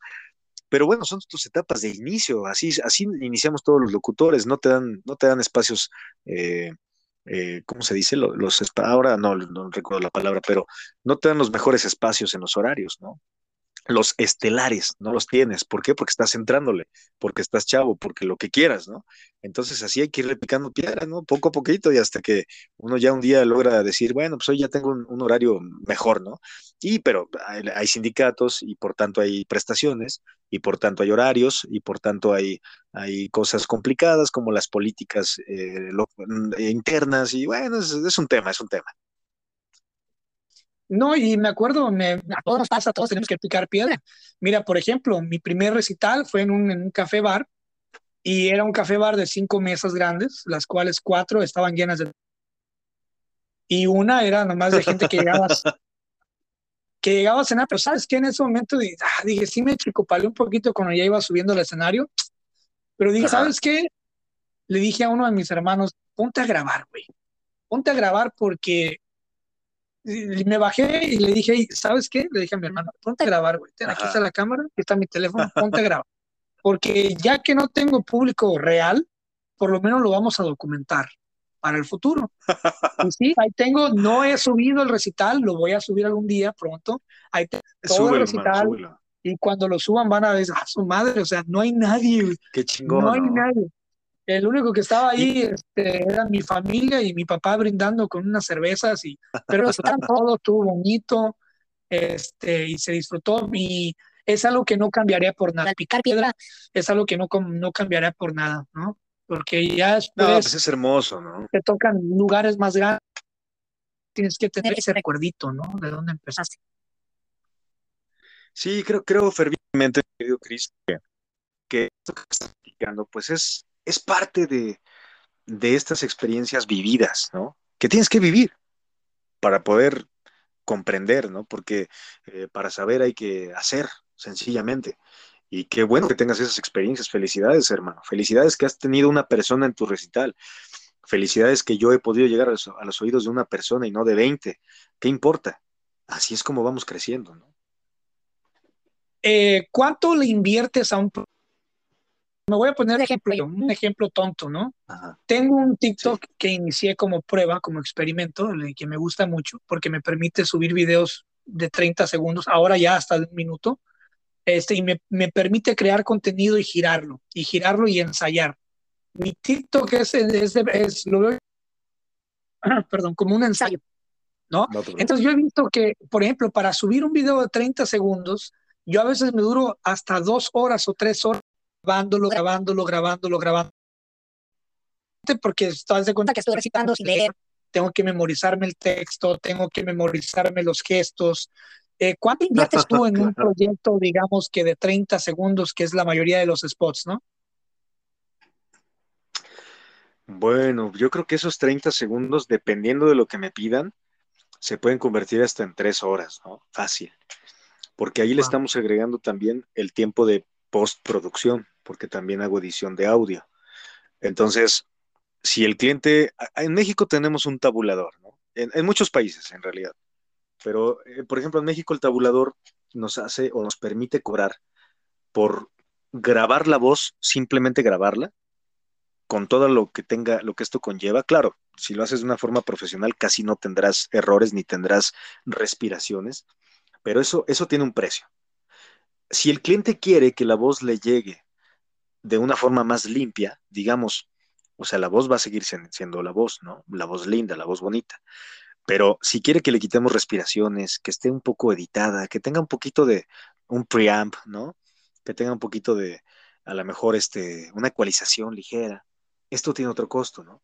pero bueno, son tus etapas de inicio, así, así iniciamos todos los locutores, no te dan, no te dan espacios, eh, eh, ¿cómo se dice? Los, ahora no, no recuerdo la palabra, pero no te dan los mejores espacios en los horarios, ¿no? Los estelares, no los tienes. ¿Por qué? Porque estás entrándole, porque estás chavo, porque lo que quieras, ¿no? Entonces así hay que irle picando piedra, ¿no? Poco a poquito y hasta que uno ya un día logra decir, bueno, pues hoy ya tengo un, horario mejor, ¿no? Y pero hay, sindicatos y por tanto hay prestaciones y por tanto hay horarios y por tanto hay, hay cosas complicadas como las políticas eh, internas y bueno, es un tema, es un tema. No, y me acuerdo, me, a todos nos pasa, todos tenemos que picar piedra. Mira, por ejemplo, mi primer recital fue en un, en un café bar y era un café bar de cinco mesas grandes, las cuales cuatro estaban llenas de... Y una era nomás de gente que llegaba, (laughs) que llegaba a cenar, pero ¿sabes qué? En ese momento dije, ah, dije sí me chicopalé un poquito cuando ya iba subiendo al escenario, pero dije, ¿sabes qué? Le dije a uno de mis hermanos, ponte a grabar, güey. Ponte a grabar porque me bajé y le dije, ¿sabes qué? Le dije a mi hermano, ponte a grabar, güey. Aquí está la cámara, aquí está mi teléfono, (laughs) ponte a grabar. Porque ya que no tengo público real, por lo menos lo vamos a documentar para el futuro. (laughs) Y sí, ahí tengo, no he subido el recital, lo voy a subir algún día pronto. Ahí tengo todo el recital. y cuando lo suban van a ver, a ah, su madre, o sea, no hay nadie. Qué chingón. No hay nadie. El único que estaba ahí este, era mi familia y mi papá brindando con unas cervezas, y, pero (laughs) todo, estuvo bonito este, y se disfrutó. Y es algo que no cambiaría por nada. Picar piedra es algo que no, no cambiaría por nada, ¿no? Porque ya después. No, pues es hermoso, ¿no? Te tocan lugares más grandes. Tienes que tener ese recuerdito, ¿no? De dónde empezaste. Sí, creo, creo fervientemente, querido Cris, que, que esto que estás explicando, pues es, es parte de, estas experiencias vividas, ¿no? Que tienes que vivir para poder comprender, ¿no? Porque eh, para saber hay que hacer, sencillamente. Y qué bueno que tengas esas experiencias. Felicidades, hermano. Felicidades que has tenido una persona en tu recital. Felicidades que yo he podido llegar a los, oídos de una persona y no de 20. ¿Qué importa? Así es como vamos creciendo, ¿no? Eh, ¿Cuánto le inviertes a un me voy a poner ejemplo, un ejemplo tonto, ¿no? Tengo un TikTok que inicié como prueba, como experimento, que me gusta mucho porque me permite subir videos de 30 segundos, ahora ya hasta un minuto, este, y me, me permite crear contenido y girarlo, y girarlo y ensayar. Mi TikTok es, es, es lo veo, (clears throat) perdón, como un ensayo, ¿no? Entonces yo he visto que, por ejemplo, para subir un video de 30 segundos, yo a veces me duro hasta dos horas o tres horas grabándolo, grabándolo, grabándolo, grabando. Porque estás de cuenta que estoy recitando sin leer, tengo que memorizarme el texto, tengo que memorizarme los gestos. Eh, ¿Cuánto inviertes tú en un proyecto, digamos, que de 30 segundos, que es la mayoría de los spots, no? Bueno, yo creo que esos 30 segundos, dependiendo de lo que me pidan, se pueden convertir hasta en tres horas, ¿no? Fácil. Porque ahí le estamos agregando también el tiempo de postproducción, porque también hago edición de audio. Entonces, si el cliente, en México tenemos un tabulador, ¿no? en, muchos países en realidad, pero eh, por ejemplo en México el tabulador nos hace o nos permite cobrar por grabar la voz, simplemente grabarla, con todo lo que tenga, lo que esto conlleva. Claro, si lo haces de una forma profesional, casi no tendrás errores ni tendrás respiraciones, pero eso, eso tiene un precio si el cliente quiere que la voz le llegue de una forma más limpia, digamos, o sea, la voz va a seguir siendo la voz, ¿no? La voz linda, la voz bonita. Pero si quiere que le quitemos respiraciones, que esté un poco editada, que tenga un poquito de un preamp, ¿no? Que tenga un poquito de, a lo mejor, este, una ecualización ligera, esto tiene otro costo, ¿no?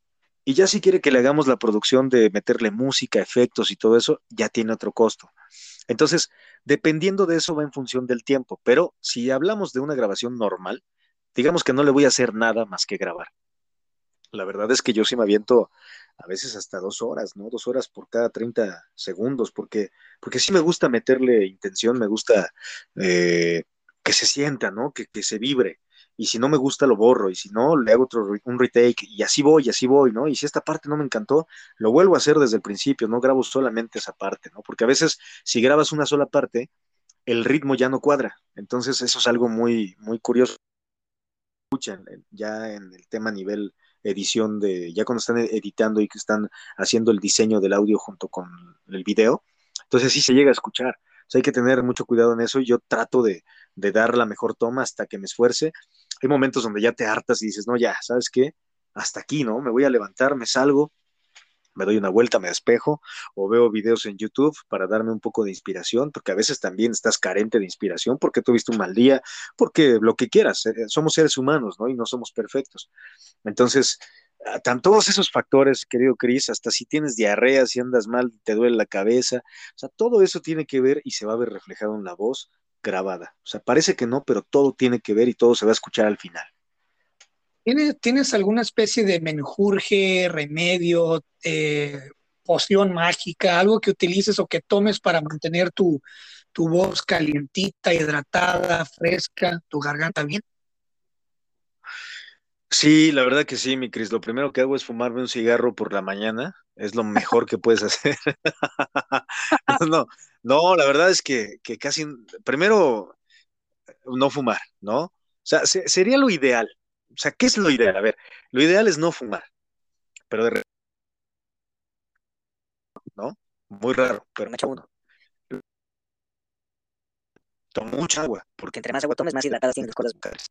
Y ya si quiere que le hagamos la producción de meterle música, efectos y todo eso, ya tiene otro costo. Entonces, dependiendo de eso va en función del tiempo, pero si hablamos de una grabación normal, digamos que no le voy a hacer nada más que grabar. La verdad es que yo sí me aviento a veces hasta dos horas, ¿no? Dos horas por cada 30 segundos, porque, porque sí me gusta meterle intención, me gusta eh, que se sienta, ¿no? Que, que se vibre y si no me gusta lo borro, y si no, le hago otro un retake, y así voy, y así voy, ¿no? Y si esta parte no me encantó, lo vuelvo a hacer desde el principio, no grabo solamente esa parte, ¿no? Porque a veces si grabas una sola parte, el ritmo ya no cuadra. Entonces eso es algo muy, muy curioso. Escuchan ya en el tema nivel edición de, ya cuando están editando y que están haciendo el diseño del audio junto con el video, entonces sí se llega a escuchar. hay que tener mucho cuidado en eso y yo trato de, de dar la mejor toma hasta que me esfuerce. Hay momentos donde ya te hartas y dices, no, ya, ¿sabes qué? Hasta aquí, ¿no? Me voy a levantar, me salgo, me doy una vuelta, me despejo, o veo videos en YouTube para darme un poco de inspiración, porque a veces también estás carente de inspiración, porque tuviste un mal día, porque lo que quieras, eh, somos seres humanos, ¿no? Y no somos perfectos. Entonces, tan todos esos factores, querido Cris, hasta si tienes diarrea, si andas mal, te duele la cabeza, o sea, todo eso tiene que ver y se va a ver reflejado en la voz grabada. O sea, parece que no, pero todo tiene que ver y todo se va a escuchar al final. ¿Tienes, alguna especie de menjurje, remedio, eh, poción mágica, algo que utilices o que tomes para mantener tu, tu voz calientita, hidratada, fresca, tu garganta bien? Sí, la verdad que sí, mi Cris. Lo primero que hago es fumarme un cigarro por la mañana. Es lo mejor que puedes hacer. (laughs) no, no, la verdad es que, que, casi, primero, no fumar, ¿no? O sea, sería lo ideal, o sea, ¿qué es lo ideal? A ver, lo ideal es no fumar, pero de repente, ¿no? Muy raro, pero me echa uno. Toma mucha agua, porque entre más agua tomes, más hidratadas tienes las vocales.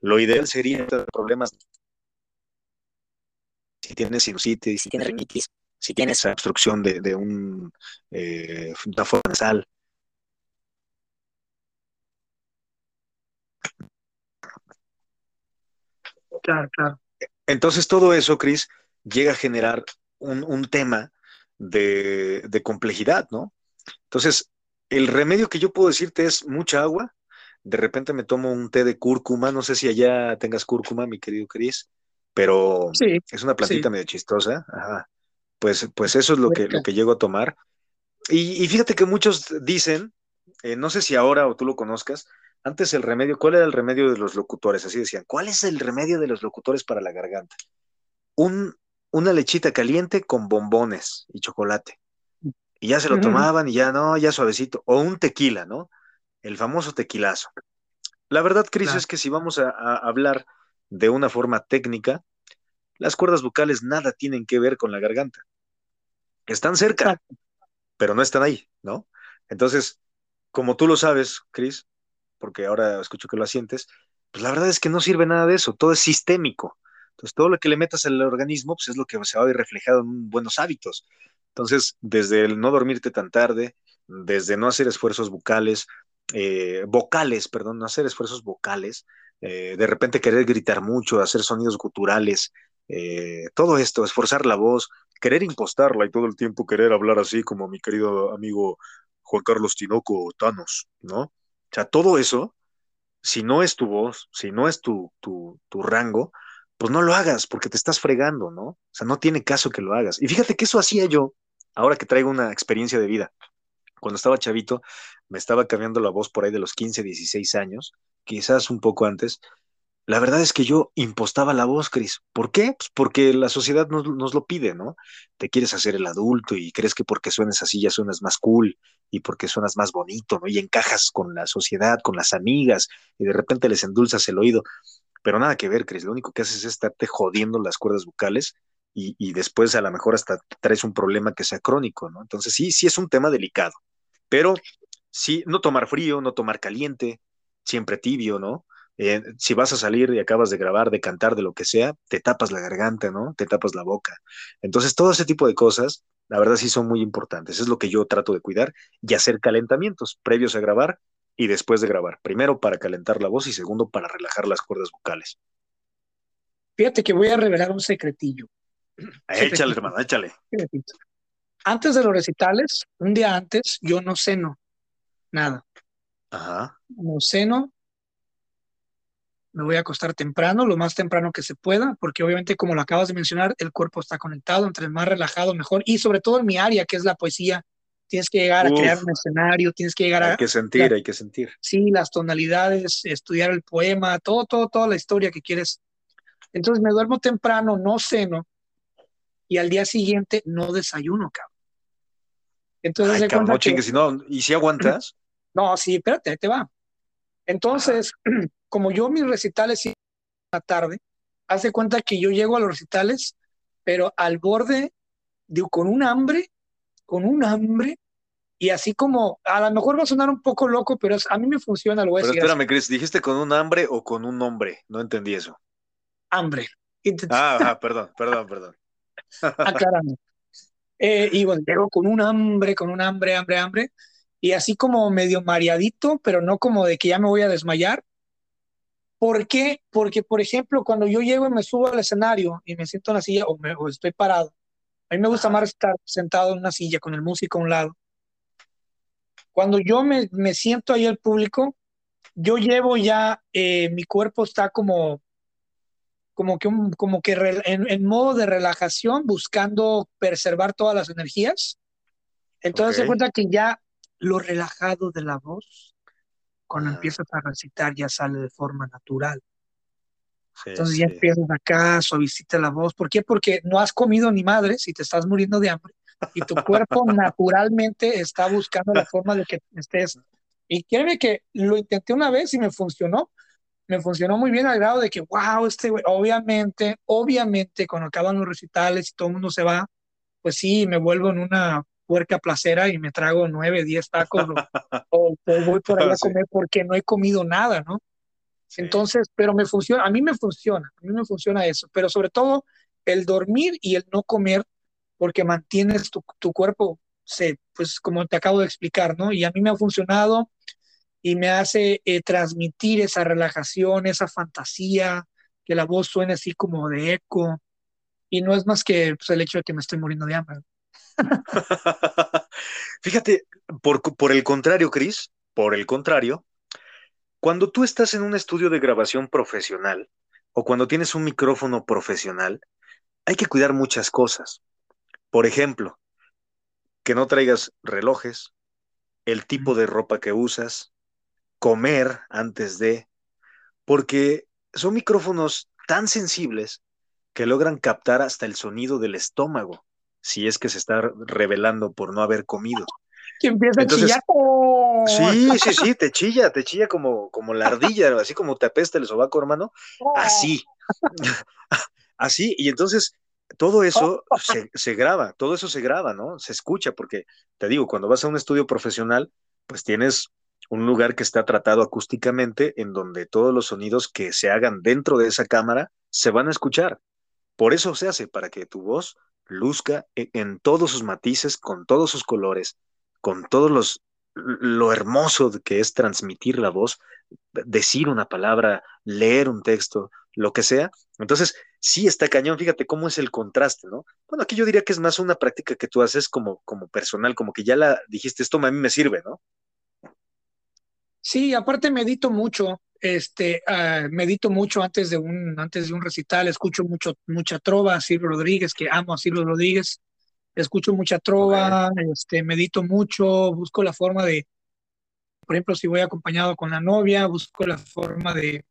Lo ideal sería tener problemas. Si tienes sinusitis, si tienes rinitis, si tienes obstrucción de, de un, eh, una forma nasal, Claro, claro. Entonces todo eso, Cris, llega a generar un, tema de, complejidad, ¿no? Entonces, el remedio que yo puedo decirte es mucha agua. De repente me tomo un té de cúrcuma, no sé si allá tengas cúrcuma, mi querido Cris, pero es una plantita medio chistosa. Ajá. Pues, pues eso es lo que, lo que llego a tomar. Y, fíjate que muchos dicen, eh, no sé si ahora o tú lo conozcas, antes el remedio, ¿cuál era el remedio de los locutores? Así decían, ¿cuál es el remedio de los locutores para la garganta? Un, una lechita caliente con bombones y chocolate. Y ya se lo tomaban y ya no, ya suavecito. O un tequila, ¿no? El famoso tequilazo. La verdad, Cris, es que si vamos a, hablar de una forma técnica, las cuerdas vocales nada tienen que ver con la garganta. Están cerca, pero no están ahí, ¿no? Entonces, como tú lo sabes, Cris, porque ahora escucho que lo asientes, pues la verdad es que no sirve nada de eso, todo es sistémico. Entonces, todo lo que le metas al organismo, pues es lo que se va a ver reflejado en buenos hábitos. Entonces, desde el no dormirte tan tarde, desde no hacer esfuerzos bucales, eh, vocales, perdón, no hacer esfuerzos vocales, eh, de repente querer gritar mucho, hacer sonidos guturales, eh, todo esto, esforzar la voz, querer impostarla y todo el tiempo querer hablar así como mi querido amigo Juan Carlos Tinoco Thanos, ¿no? O sea, todo eso, si no es tu voz, si no es tu, tu, tu rango, pues no lo hagas porque te estás fregando, ¿no? O sea, no tiene caso que lo hagas. Y fíjate que eso hacía yo, ahora que traigo una experiencia de vida. Cuando estaba chavito, me estaba cambiando la voz por ahí de los 15, 16 años, quizás un poco antes, la verdad es que yo impostaba la voz, Cris. ¿Por qué? Pues porque la sociedad nos, lo pide, ¿no? Te quieres hacer el adulto y crees que porque suenes así ya suenas más cool y porque suenas más bonito, ¿no? Y encajas con la sociedad, con las amigas y de repente les endulzas el oído. Pero nada que ver, Cris. Lo único que haces es estarte jodiendo las cuerdas vocales y, después a lo mejor hasta traes un problema que sea crónico, ¿no? Entonces sí, sí es un tema delicado. Pero sí, no tomar frío, no tomar caliente, siempre tibio, ¿no? Eh, si vas a salir y acabas de grabar, de cantar, de lo que sea, te tapas la garganta, ¿no? Te tapas la boca. Entonces, todo ese tipo de cosas, la verdad sí son muy importantes. Es lo que yo trato de cuidar y hacer calentamientos previos a grabar y después de grabar. Primero para calentar la voz y segundo para relajar las cuerdas vocales. Fíjate que voy a revelar un secretillo. (clears throat) Échale, hermano, échale. Antes de los recitales, un día antes, yo no ceno nada. Ajá. No ceno, me voy a acostar temprano, lo más temprano que se pueda, porque obviamente, como lo acabas de mencionar, el cuerpo está conectado, entre más relajado, mejor. Y sobre todo en mi área, que es la poesía, tienes que llegar a crear un escenario, tienes que llegar a... Hay que sentir, hay que sentir. Sí, las tonalidades, estudiar el poema, todo, todo, toda la historia que quieres. Entonces me duermo temprano, no ceno, y al día siguiente no desayuno, cabrón. Entonces, Ay, cabrón, no chingues, si no, ¿y si aguantas? (clears throat) No, sí, espérate, te va. Entonces, (clears throat) como yo mis recitales en la tarde, hace cuenta que yo llego a los recitales, pero al borde, digo, con un hambre, con un hambre, y así como, a lo mejor va a sonar un poco loco, pero a mí me funciona, lo voy a pero decir. Espérame, Chris, ¿dijiste con un hambre o con un nombre? No entendí eso. Hambre. (laughs) Ah, perdón, perdón, perdón. Aclarando. Eh, y bueno, llego con un hambre, con un hambre, hambre, hambre, y así como medio mareadito, pero no como de que ya me voy a desmayar. ¿Por qué? Porque, por ejemplo, cuando yo llego y me subo al escenario y me siento en la silla o, me, o estoy parado, a mí me gusta más estar sentado en una silla con el músico a un lado. Cuando yo me, me siento ahí al público, yo llevo ya, eh, mi cuerpo está como, como que, un, como que en, en, modo de relajación, buscando preservar todas las energías. Entonces okay. se cuenta que ya lo relajado de la voz, cuando ah. empiezas a recitar, ya sale de forma natural. Sí, Entonces ya sí. empiezas acá, suavicita la voz. ¿Por qué? Porque no has comido ni madres y te estás muriendo de hambre y tu cuerpo (laughs) naturalmente está buscando la forma de que estés. Y créeme que lo intenté una vez y me funcionó. Me funcionó muy bien al grado de que, wow, este güey, obviamente, obviamente, cuando acaban los recitales y todo el mundo se va, pues sí, me vuelvo en una puerca placera y me trago nueve, diez tacos o, (laughs) voy por ahí a comer sí. porque no he comido nada, ¿no? Sí. Entonces, pero me funciona, a mí me funciona, a mí me funciona eso, pero sobre todo el dormir y el no comer porque mantienes tu, tu cuerpo, se, pues como te acabo de explicar, ¿no? Y a mí me ha funcionado y me hace eh, transmitir esa relajación, esa fantasía, que la voz suene así como de eco, y no es más que pues, el hecho de que me estoy muriendo de hambre. (laughs) Fíjate, por, por el contrario, Cris, por el contrario, cuando tú estás en un estudio de grabación profesional o cuando tienes un micrófono profesional, hay que cuidar muchas cosas. Por ejemplo, que no traigas relojes, el tipo de ropa que usas, comer antes de, porque son micrófonos tan sensibles que logran captar hasta el sonido del estómago, si es que se está revelando por no haber comido. Que empieza Entonces, a chillar. Sí, sí, sí, te chilla, te chilla como, como la ardilla, así como te apesta el sobaco, hermano. Así. (laughs) así, y entonces todo eso se, se, graba, todo eso se graba, ¿no? Se escucha, porque te digo, cuando vas a un estudio profesional, pues tienes un lugar que está tratado acústicamente en donde todos los sonidos que se hagan dentro de esa cámara se van a escuchar. Por eso se hace, para que tu voz luzca en, en todos sus matices, con todos sus colores, con todos los lo hermoso que es transmitir la voz, decir una palabra, leer un texto, lo que sea. Entonces, sí está cañón, fíjate cómo es el contraste, ¿no? Bueno, aquí yo diría que es más una práctica que tú haces como, como personal, como que ya la dijiste, esto a mí me sirve, ¿no? Sí, aparte medito mucho, este, uh, medito mucho antes de un, antes de un recital, escucho mucho, mucha trova, Silvio Rodríguez, que amo a Silvio Rodríguez, escucho mucha trova, okay. este, medito mucho, busco la forma de, por ejemplo, si voy acompañado con la novia, busco la forma de,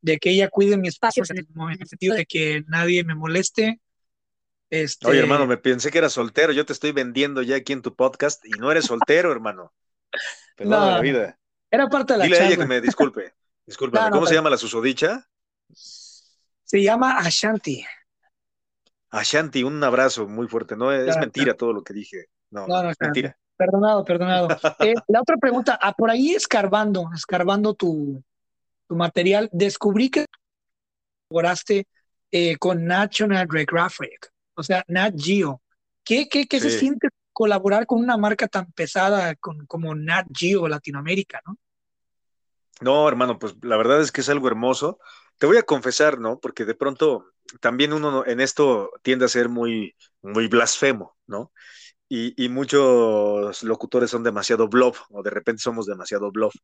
de que ella cuide mi espacio en el, en el sentido de que nadie me moleste. Este... Oye, hermano, me pensé que eras soltero, yo te estoy vendiendo ya aquí en tu podcast y no eres soltero, hermano. (laughs) Perdón no, la vida. Era parte de la Dile charla. a ella que me disculpe. (laughs) Disculpe, no, no, ¿cómo se llama la susodicha? Se llama Ashanti. Ashanti, un abrazo muy fuerte. No es, mentira todo lo que dije. No, no, no es mentira. Perdonado, perdonado. (laughs) eh, la otra pregunta, ah, por ahí escarbando, escarbando tu, tu material, descubrí que colaboraste eh, con National Geographic, o sea, Nat Geo. ¿Qué, qué, qué sí. se siente colaborar con una marca tan pesada con, como Nat Geo Latinoamérica, no? No, hermano, pues la verdad es que es algo hermoso. Te voy a confesar, ¿no? Porque de pronto también uno en esto tiende a ser muy, muy blasfemo, ¿no? Y, muchos locutores son demasiado bluff, o de repente somos demasiado bluff.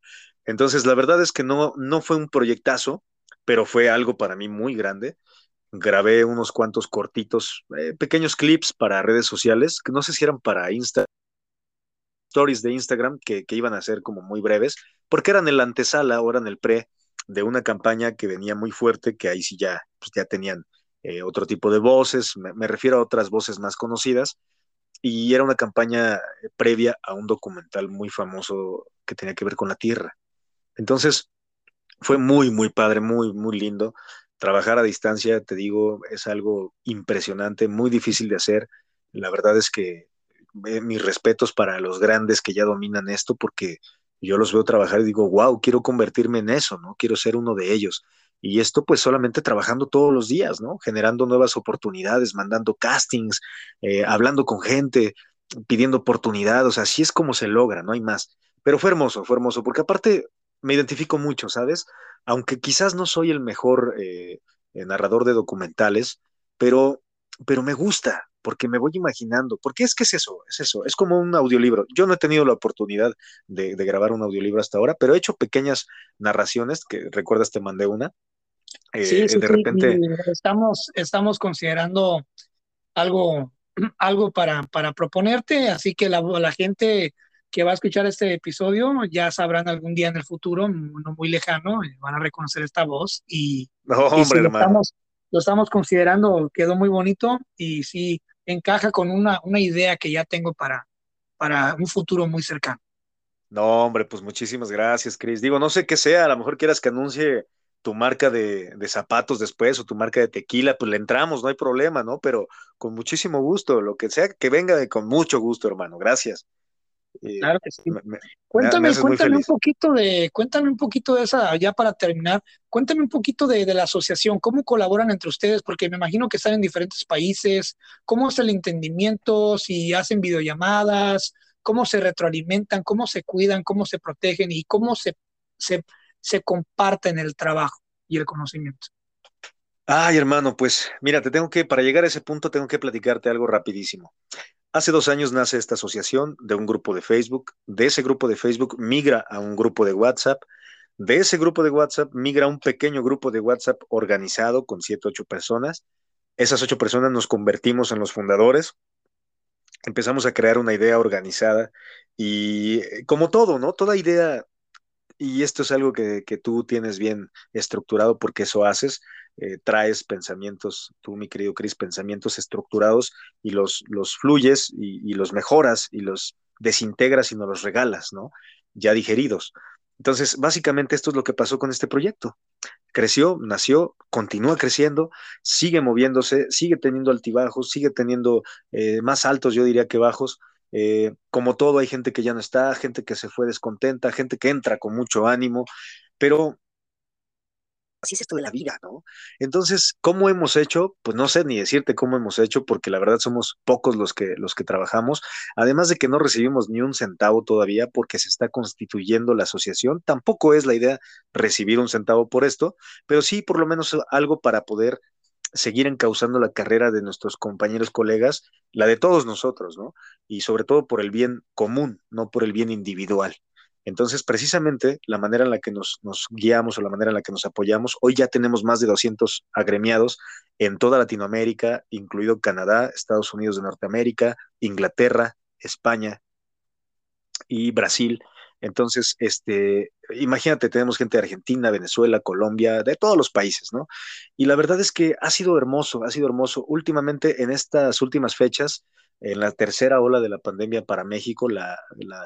Entonces, la verdad es que no, no fue un proyectazo, pero fue algo para mí muy grande. Grabé unos cuantos cortitos, eh, pequeños clips para redes sociales, que no sé si eran para Insta, stories de Instagram, que iban a ser como muy breves, porque eran el antesala, o eran el pre de una campaña que venía muy fuerte, que ahí sí ya, pues ya tenían eh, otro tipo de voces, me, refiero a otras voces más conocidas, y era una campaña previa a un documental muy famoso que tenía que ver con la tierra. Entonces, fue muy, muy padre, muy, muy lindo. Trabajar a distancia, te digo, es algo impresionante, muy difícil de hacer. La verdad es que eh, mis respetos para los grandes que ya dominan esto, porque yo los veo trabajar y digo, wow, quiero convertirme en eso, ¿no? Quiero ser uno de ellos. Y esto pues solamente trabajando todos los días, ¿no? Generando nuevas oportunidades, mandando castings, eh, hablando con gente, pidiendo oportunidades, o sea, así es como se logra, no hay más. Pero fue hermoso, fue hermoso, porque aparte me identifico mucho, ¿sabes? Aunque quizás no soy el mejor eh, narrador de documentales, pero, pero me gusta, porque me voy imaginando, porque es que es eso, es eso, es como un audiolibro. Yo no he tenido la oportunidad de, grabar un audiolibro hasta ahora, pero he hecho pequeñas narraciones, que recuerdas, te mandé una. Eh, sí, sí, de repente... estamos, estamos considerando algo, algo para, para proponerte, así que la, la gente que va a escuchar este episodio ya sabrán algún día en el futuro, no muy lejano, van a reconocer esta voz y, hombre, Estamos, lo estamos considerando, quedó muy bonito y sí encaja con una, una idea que ya tengo para, para un futuro muy cercano. No, hombre, pues muchísimas gracias, Chris. Digo, no sé qué sea, a lo mejor quieras que anuncie tu marca de, de, zapatos después o tu marca de tequila, pues le entramos, no hay problema, ¿no? Pero con muchísimo gusto, lo que sea, que venga con mucho gusto, hermano. Gracias. Claro que sí. cuéntame, cuéntame un poquito de, cuéntame un poquito de esa, ya para terminar, cuéntame un poquito de, la asociación, cómo colaboran entre ustedes, porque me imagino que están en diferentes países, cómo es el entendimiento, si hacen videollamadas, cómo se retroalimentan, cómo se cuidan, cómo se protegen y cómo se, se, se comparten el trabajo y el conocimiento. Ay, hermano, pues mira, te tengo que, para llegar a ese punto, tengo que platicarte algo rapidísimo. Hace dos años nace esta asociación de un grupo de Facebook. De ese grupo de Facebook migra a un grupo de WhatsApp. De ese grupo de WhatsApp migra a un pequeño grupo de WhatsApp organizado con siete, ocho personas. Esas ocho personas nos convertimos en los fundadores. Empezamos a crear una idea organizada y eh, como todo, ¿no? Toda idea, y esto es algo que, que tú tienes bien estructurado porque eso haces, eh, traes pensamientos, tú mi querido Cris, pensamientos estructurados y los, los fluyes y, los mejoras y los desintegras y nos los regalas, ¿no? Ya digeridos. Entonces, básicamente esto es lo que pasó con este proyecto. Creció, nació, continúa creciendo, sigue moviéndose, sigue teniendo altibajos, sigue teniendo eh, más altos, yo diría que bajos. Eh, como todo, hay gente que ya no está, gente que se fue descontenta, gente que entra con mucho ánimo, pero así es esto de la vida, ¿no? Entonces, ¿cómo hemos hecho? Pues no sé ni decirte cómo hemos hecho, porque la verdad somos pocos los que, los que trabajamos, además de que no recibimos ni un centavo todavía porque se está constituyendo la asociación, tampoco es la idea recibir un centavo por esto, pero sí por lo menos algo para poder seguir encauzando la carrera de nuestros compañeros, colegas, la de todos nosotros, ¿no? Y sobre todo por el bien común, no por el bien individual. Entonces, precisamente la manera en la que nos, guiamos o la manera en la que nos apoyamos, hoy ya tenemos más de 200 agremiados en toda Latinoamérica, incluido Canadá, Estados Unidos de Norteamérica, Inglaterra, España y Brasil. Entonces, este, imagínate, tenemos gente de Argentina, Venezuela, Colombia, de todos los países, ¿no? Y la verdad es que ha sido hermoso, ha sido hermoso. Últimamente, en estas últimas fechas, en la tercera ola de la pandemia para México, la,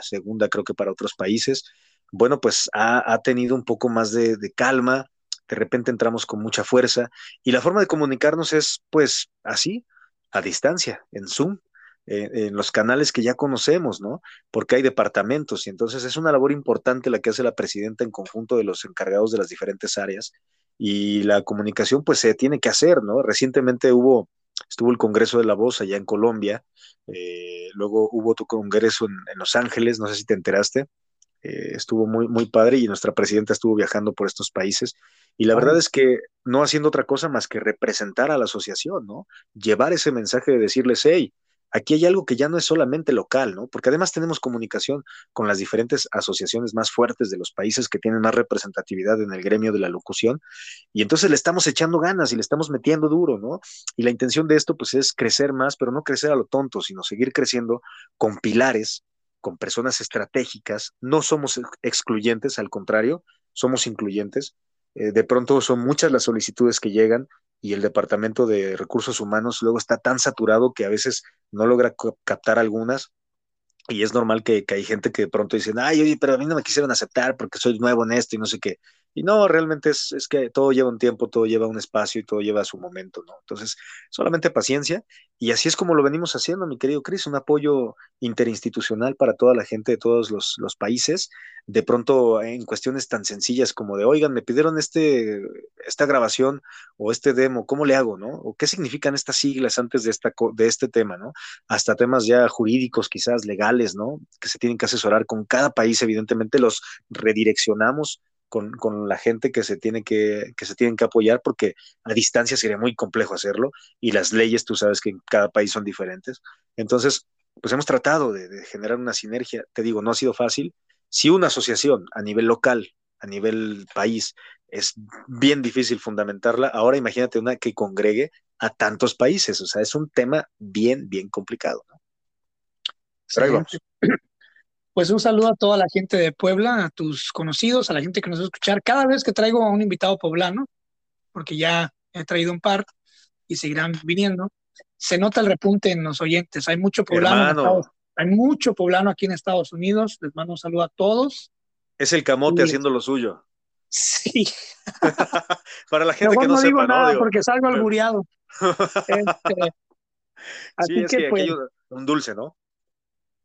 segunda creo que para otros países, bueno, pues ha, tenido un poco más de, calma, de repente entramos con mucha fuerza y la forma de comunicarnos es pues así, a distancia, en Zoom. en los canales que ya conocemos, ¿no? Porque hay departamentos y entonces es una labor importante la que hace la presidenta en conjunto de los encargados de las diferentes áreas y la comunicación pues se tiene que hacer, ¿no? Recientemente hubo estuvo el Congreso de la Voz allá en Colombia, eh, luego hubo otro congreso en, Los Ángeles, no sé si te enteraste, eh, estuvo muy, muy padre y nuestra presidenta estuvo viajando por estos países y la verdad es que no haciendo otra cosa más que representar a la asociación, ¿no? Llevar ese mensaje de decirles, hey, aquí hay algo que ya no es solamente local, ¿no? Porque además tenemos comunicación con las diferentes asociaciones más fuertes de los países que tienen más representatividad en el gremio de la locución, y entonces le estamos echando ganas y le estamos metiendo duro, ¿no? Y la intención de esto, pues, es crecer más, pero no crecer a lo tonto, sino seguir creciendo con pilares, con personas estratégicas. No somos excluyentes, al contrario, somos incluyentes. Eh, de pronto son muchas las solicitudes que llegan y el Departamento de Recursos Humanos luego está tan saturado que a veces no logra captar algunas y es normal que, hay gente que de pronto dicen, ay, oye, pero a mí no me quisieron aceptar porque soy nuevo en esto y no sé qué. Y no, realmente es, es, que todo lleva un tiempo, todo lleva un espacio y todo lleva su momento, ¿no? Entonces, solamente paciencia. Y así es como lo venimos haciendo, mi querido Cris, un apoyo interinstitucional para toda la gente de todos los, los, países. De pronto, en cuestiones tan sencillas como de, oigan, me pidieron este, esta grabación o este demo, ¿cómo le hago, no? ¿O qué significan estas siglas antes de, esta, de este tema, ¿no? Hasta temas ya jurídicos, quizás legales, ¿no? Que se tienen que asesorar con cada país, evidentemente los redireccionamos con, con, la gente que se tiene que, que se tienen que apoyar, porque a distancia sería muy complejo hacerlo, y las leyes, tú sabes que en cada país son diferentes. Entonces, pues hemos tratado de, de generar una sinergia. Te digo, no ha sido fácil. Si una asociación a nivel local, a nivel país, es bien difícil fundamentarla, ahora imagínate una que congregue a tantos países, o sea, es un tema bien, bien complicado. ¿no? Vamos pues un saludo a toda la gente de Puebla, a tus conocidos, a la gente que nos va a escuchar. Cada vez que traigo a un invitado poblano, porque ya he traído un par y seguirán viniendo, se nota el repunte en los oyentes. Hay mucho poblano, hay mucho poblano aquí en Estados Unidos. Les mando un saludo a todos. Es el camote y... haciendo lo suyo. Sí. (laughs) Para la gente que no, no sepa, digo nada ¿no? porque salgo albureado. (laughs) este, sí, es que, que pues, un dulce, ¿no?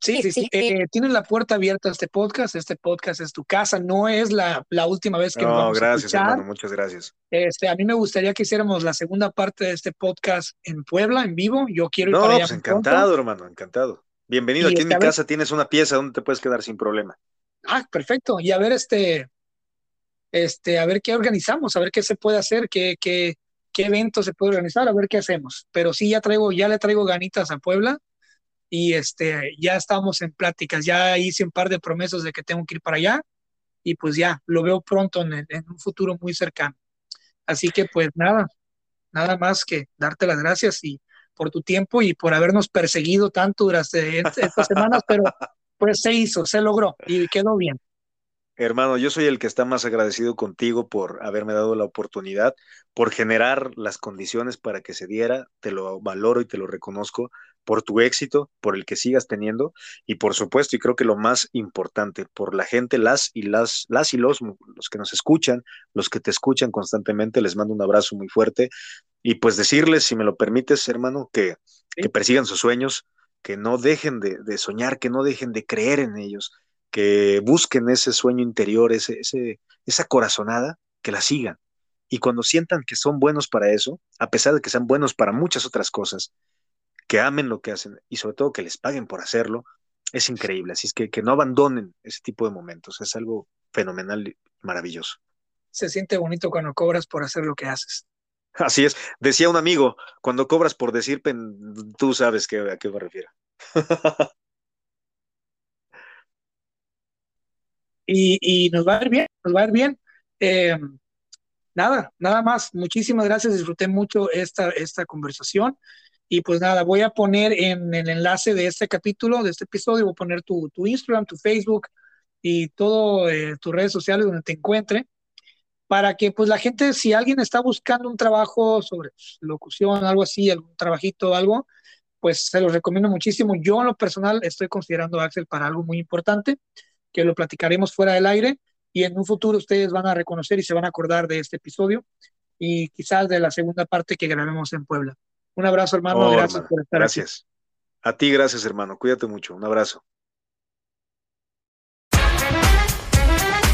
Sí, sí, sí. Eh, tienes la puerta abierta a este podcast. Este podcast es tu casa. No es la, la última vez que no, nos vamos gracias, a escuchar. hermano. Muchas gracias. Este, a mí me gustaría que hiciéramos la segunda parte de este podcast en Puebla, en vivo. Yo quiero ir no, para allá. Pues encantado, pronto. hermano, encantado. Bienvenido. Y Aquí este, en mi a ver- casa tienes una pieza donde te puedes quedar sin problema. Ah, perfecto. Y a ver, este, este, a ver qué organizamos, a ver qué se puede hacer, qué, qué, qué evento se puede organizar, a ver qué hacemos. Pero sí, ya traigo, ya le traigo ganitas a Puebla y este, ya estamos en pláticas, ya hice un par de promesas de que tengo que ir para allá y pues ya, lo veo pronto en, en un futuro muy cercano. Así que pues nada, nada más que darte las gracias y por tu tiempo y por habernos perseguido tanto durante est- estas semanas, pero pues se hizo, se logró y quedó bien. Hermano, yo soy el que está más agradecido contigo por haberme dado la oportunidad, por generar las condiciones para que se diera. Te lo valoro y te lo reconozco por tu éxito, por el que sigas teniendo y por supuesto, y creo que lo más importante, por la gente, las y las, las y los, los que nos escuchan, los que te escuchan constantemente, les mando un abrazo muy fuerte y pues decirles, si me lo permites, hermano, que, Sí. que persigan sus sueños, que no dejen de, de soñar, que no dejen de creer en ellos, que busquen ese sueño interior, ese, ese, esa corazonada, que la sigan. Y cuando sientan que son buenos para eso, a pesar de que sean buenos para muchas otras cosas, que amen lo que hacen y sobre todo que les paguen por hacerlo, es increíble. Así es que, que no abandonen ese tipo de momentos. Es algo fenomenal y maravilloso. Se siente bonito cuando cobras por hacer lo que haces. Así es. Decía un amigo, cuando cobras por decir, pen, tú sabes que, a qué me refiero. (laughs) y, y nos va a ir bien, nos va a ir bien. Eh, nada, nada más. Muchísimas gracias, disfruté mucho esta, esta conversación. Y pues nada, voy a poner en el enlace de este capítulo, de este episodio, voy a poner tu, tu Instagram, tu Facebook y todo eh, tus redes sociales donde te encuentre, para que pues la gente, si alguien está buscando un trabajo sobre locución, algo así, algún trabajito, algo, pues se los recomiendo muchísimo. Yo en lo personal estoy considerando a Axel para algo muy importante, que lo platicaremos fuera del aire y en un futuro ustedes van a reconocer y se van a acordar de este episodio y quizás de la segunda parte que grabemos en Puebla. Un abrazo, hermano. Oh, gracias hermano, por estar Gracias. A ti, gracias, hermano. Cuídate mucho. Un abrazo.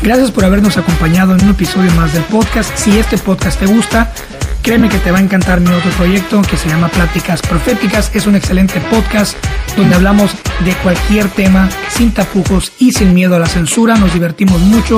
Gracias por habernos acompañado en un episodio más del podcast. Si este podcast te gusta, créeme que te va a encantar mi otro proyecto que se llama Pláticas Proféticas. Es un excelente podcast donde hablamos de cualquier tema sin tapujos y sin miedo a la censura. Nos divertimos mucho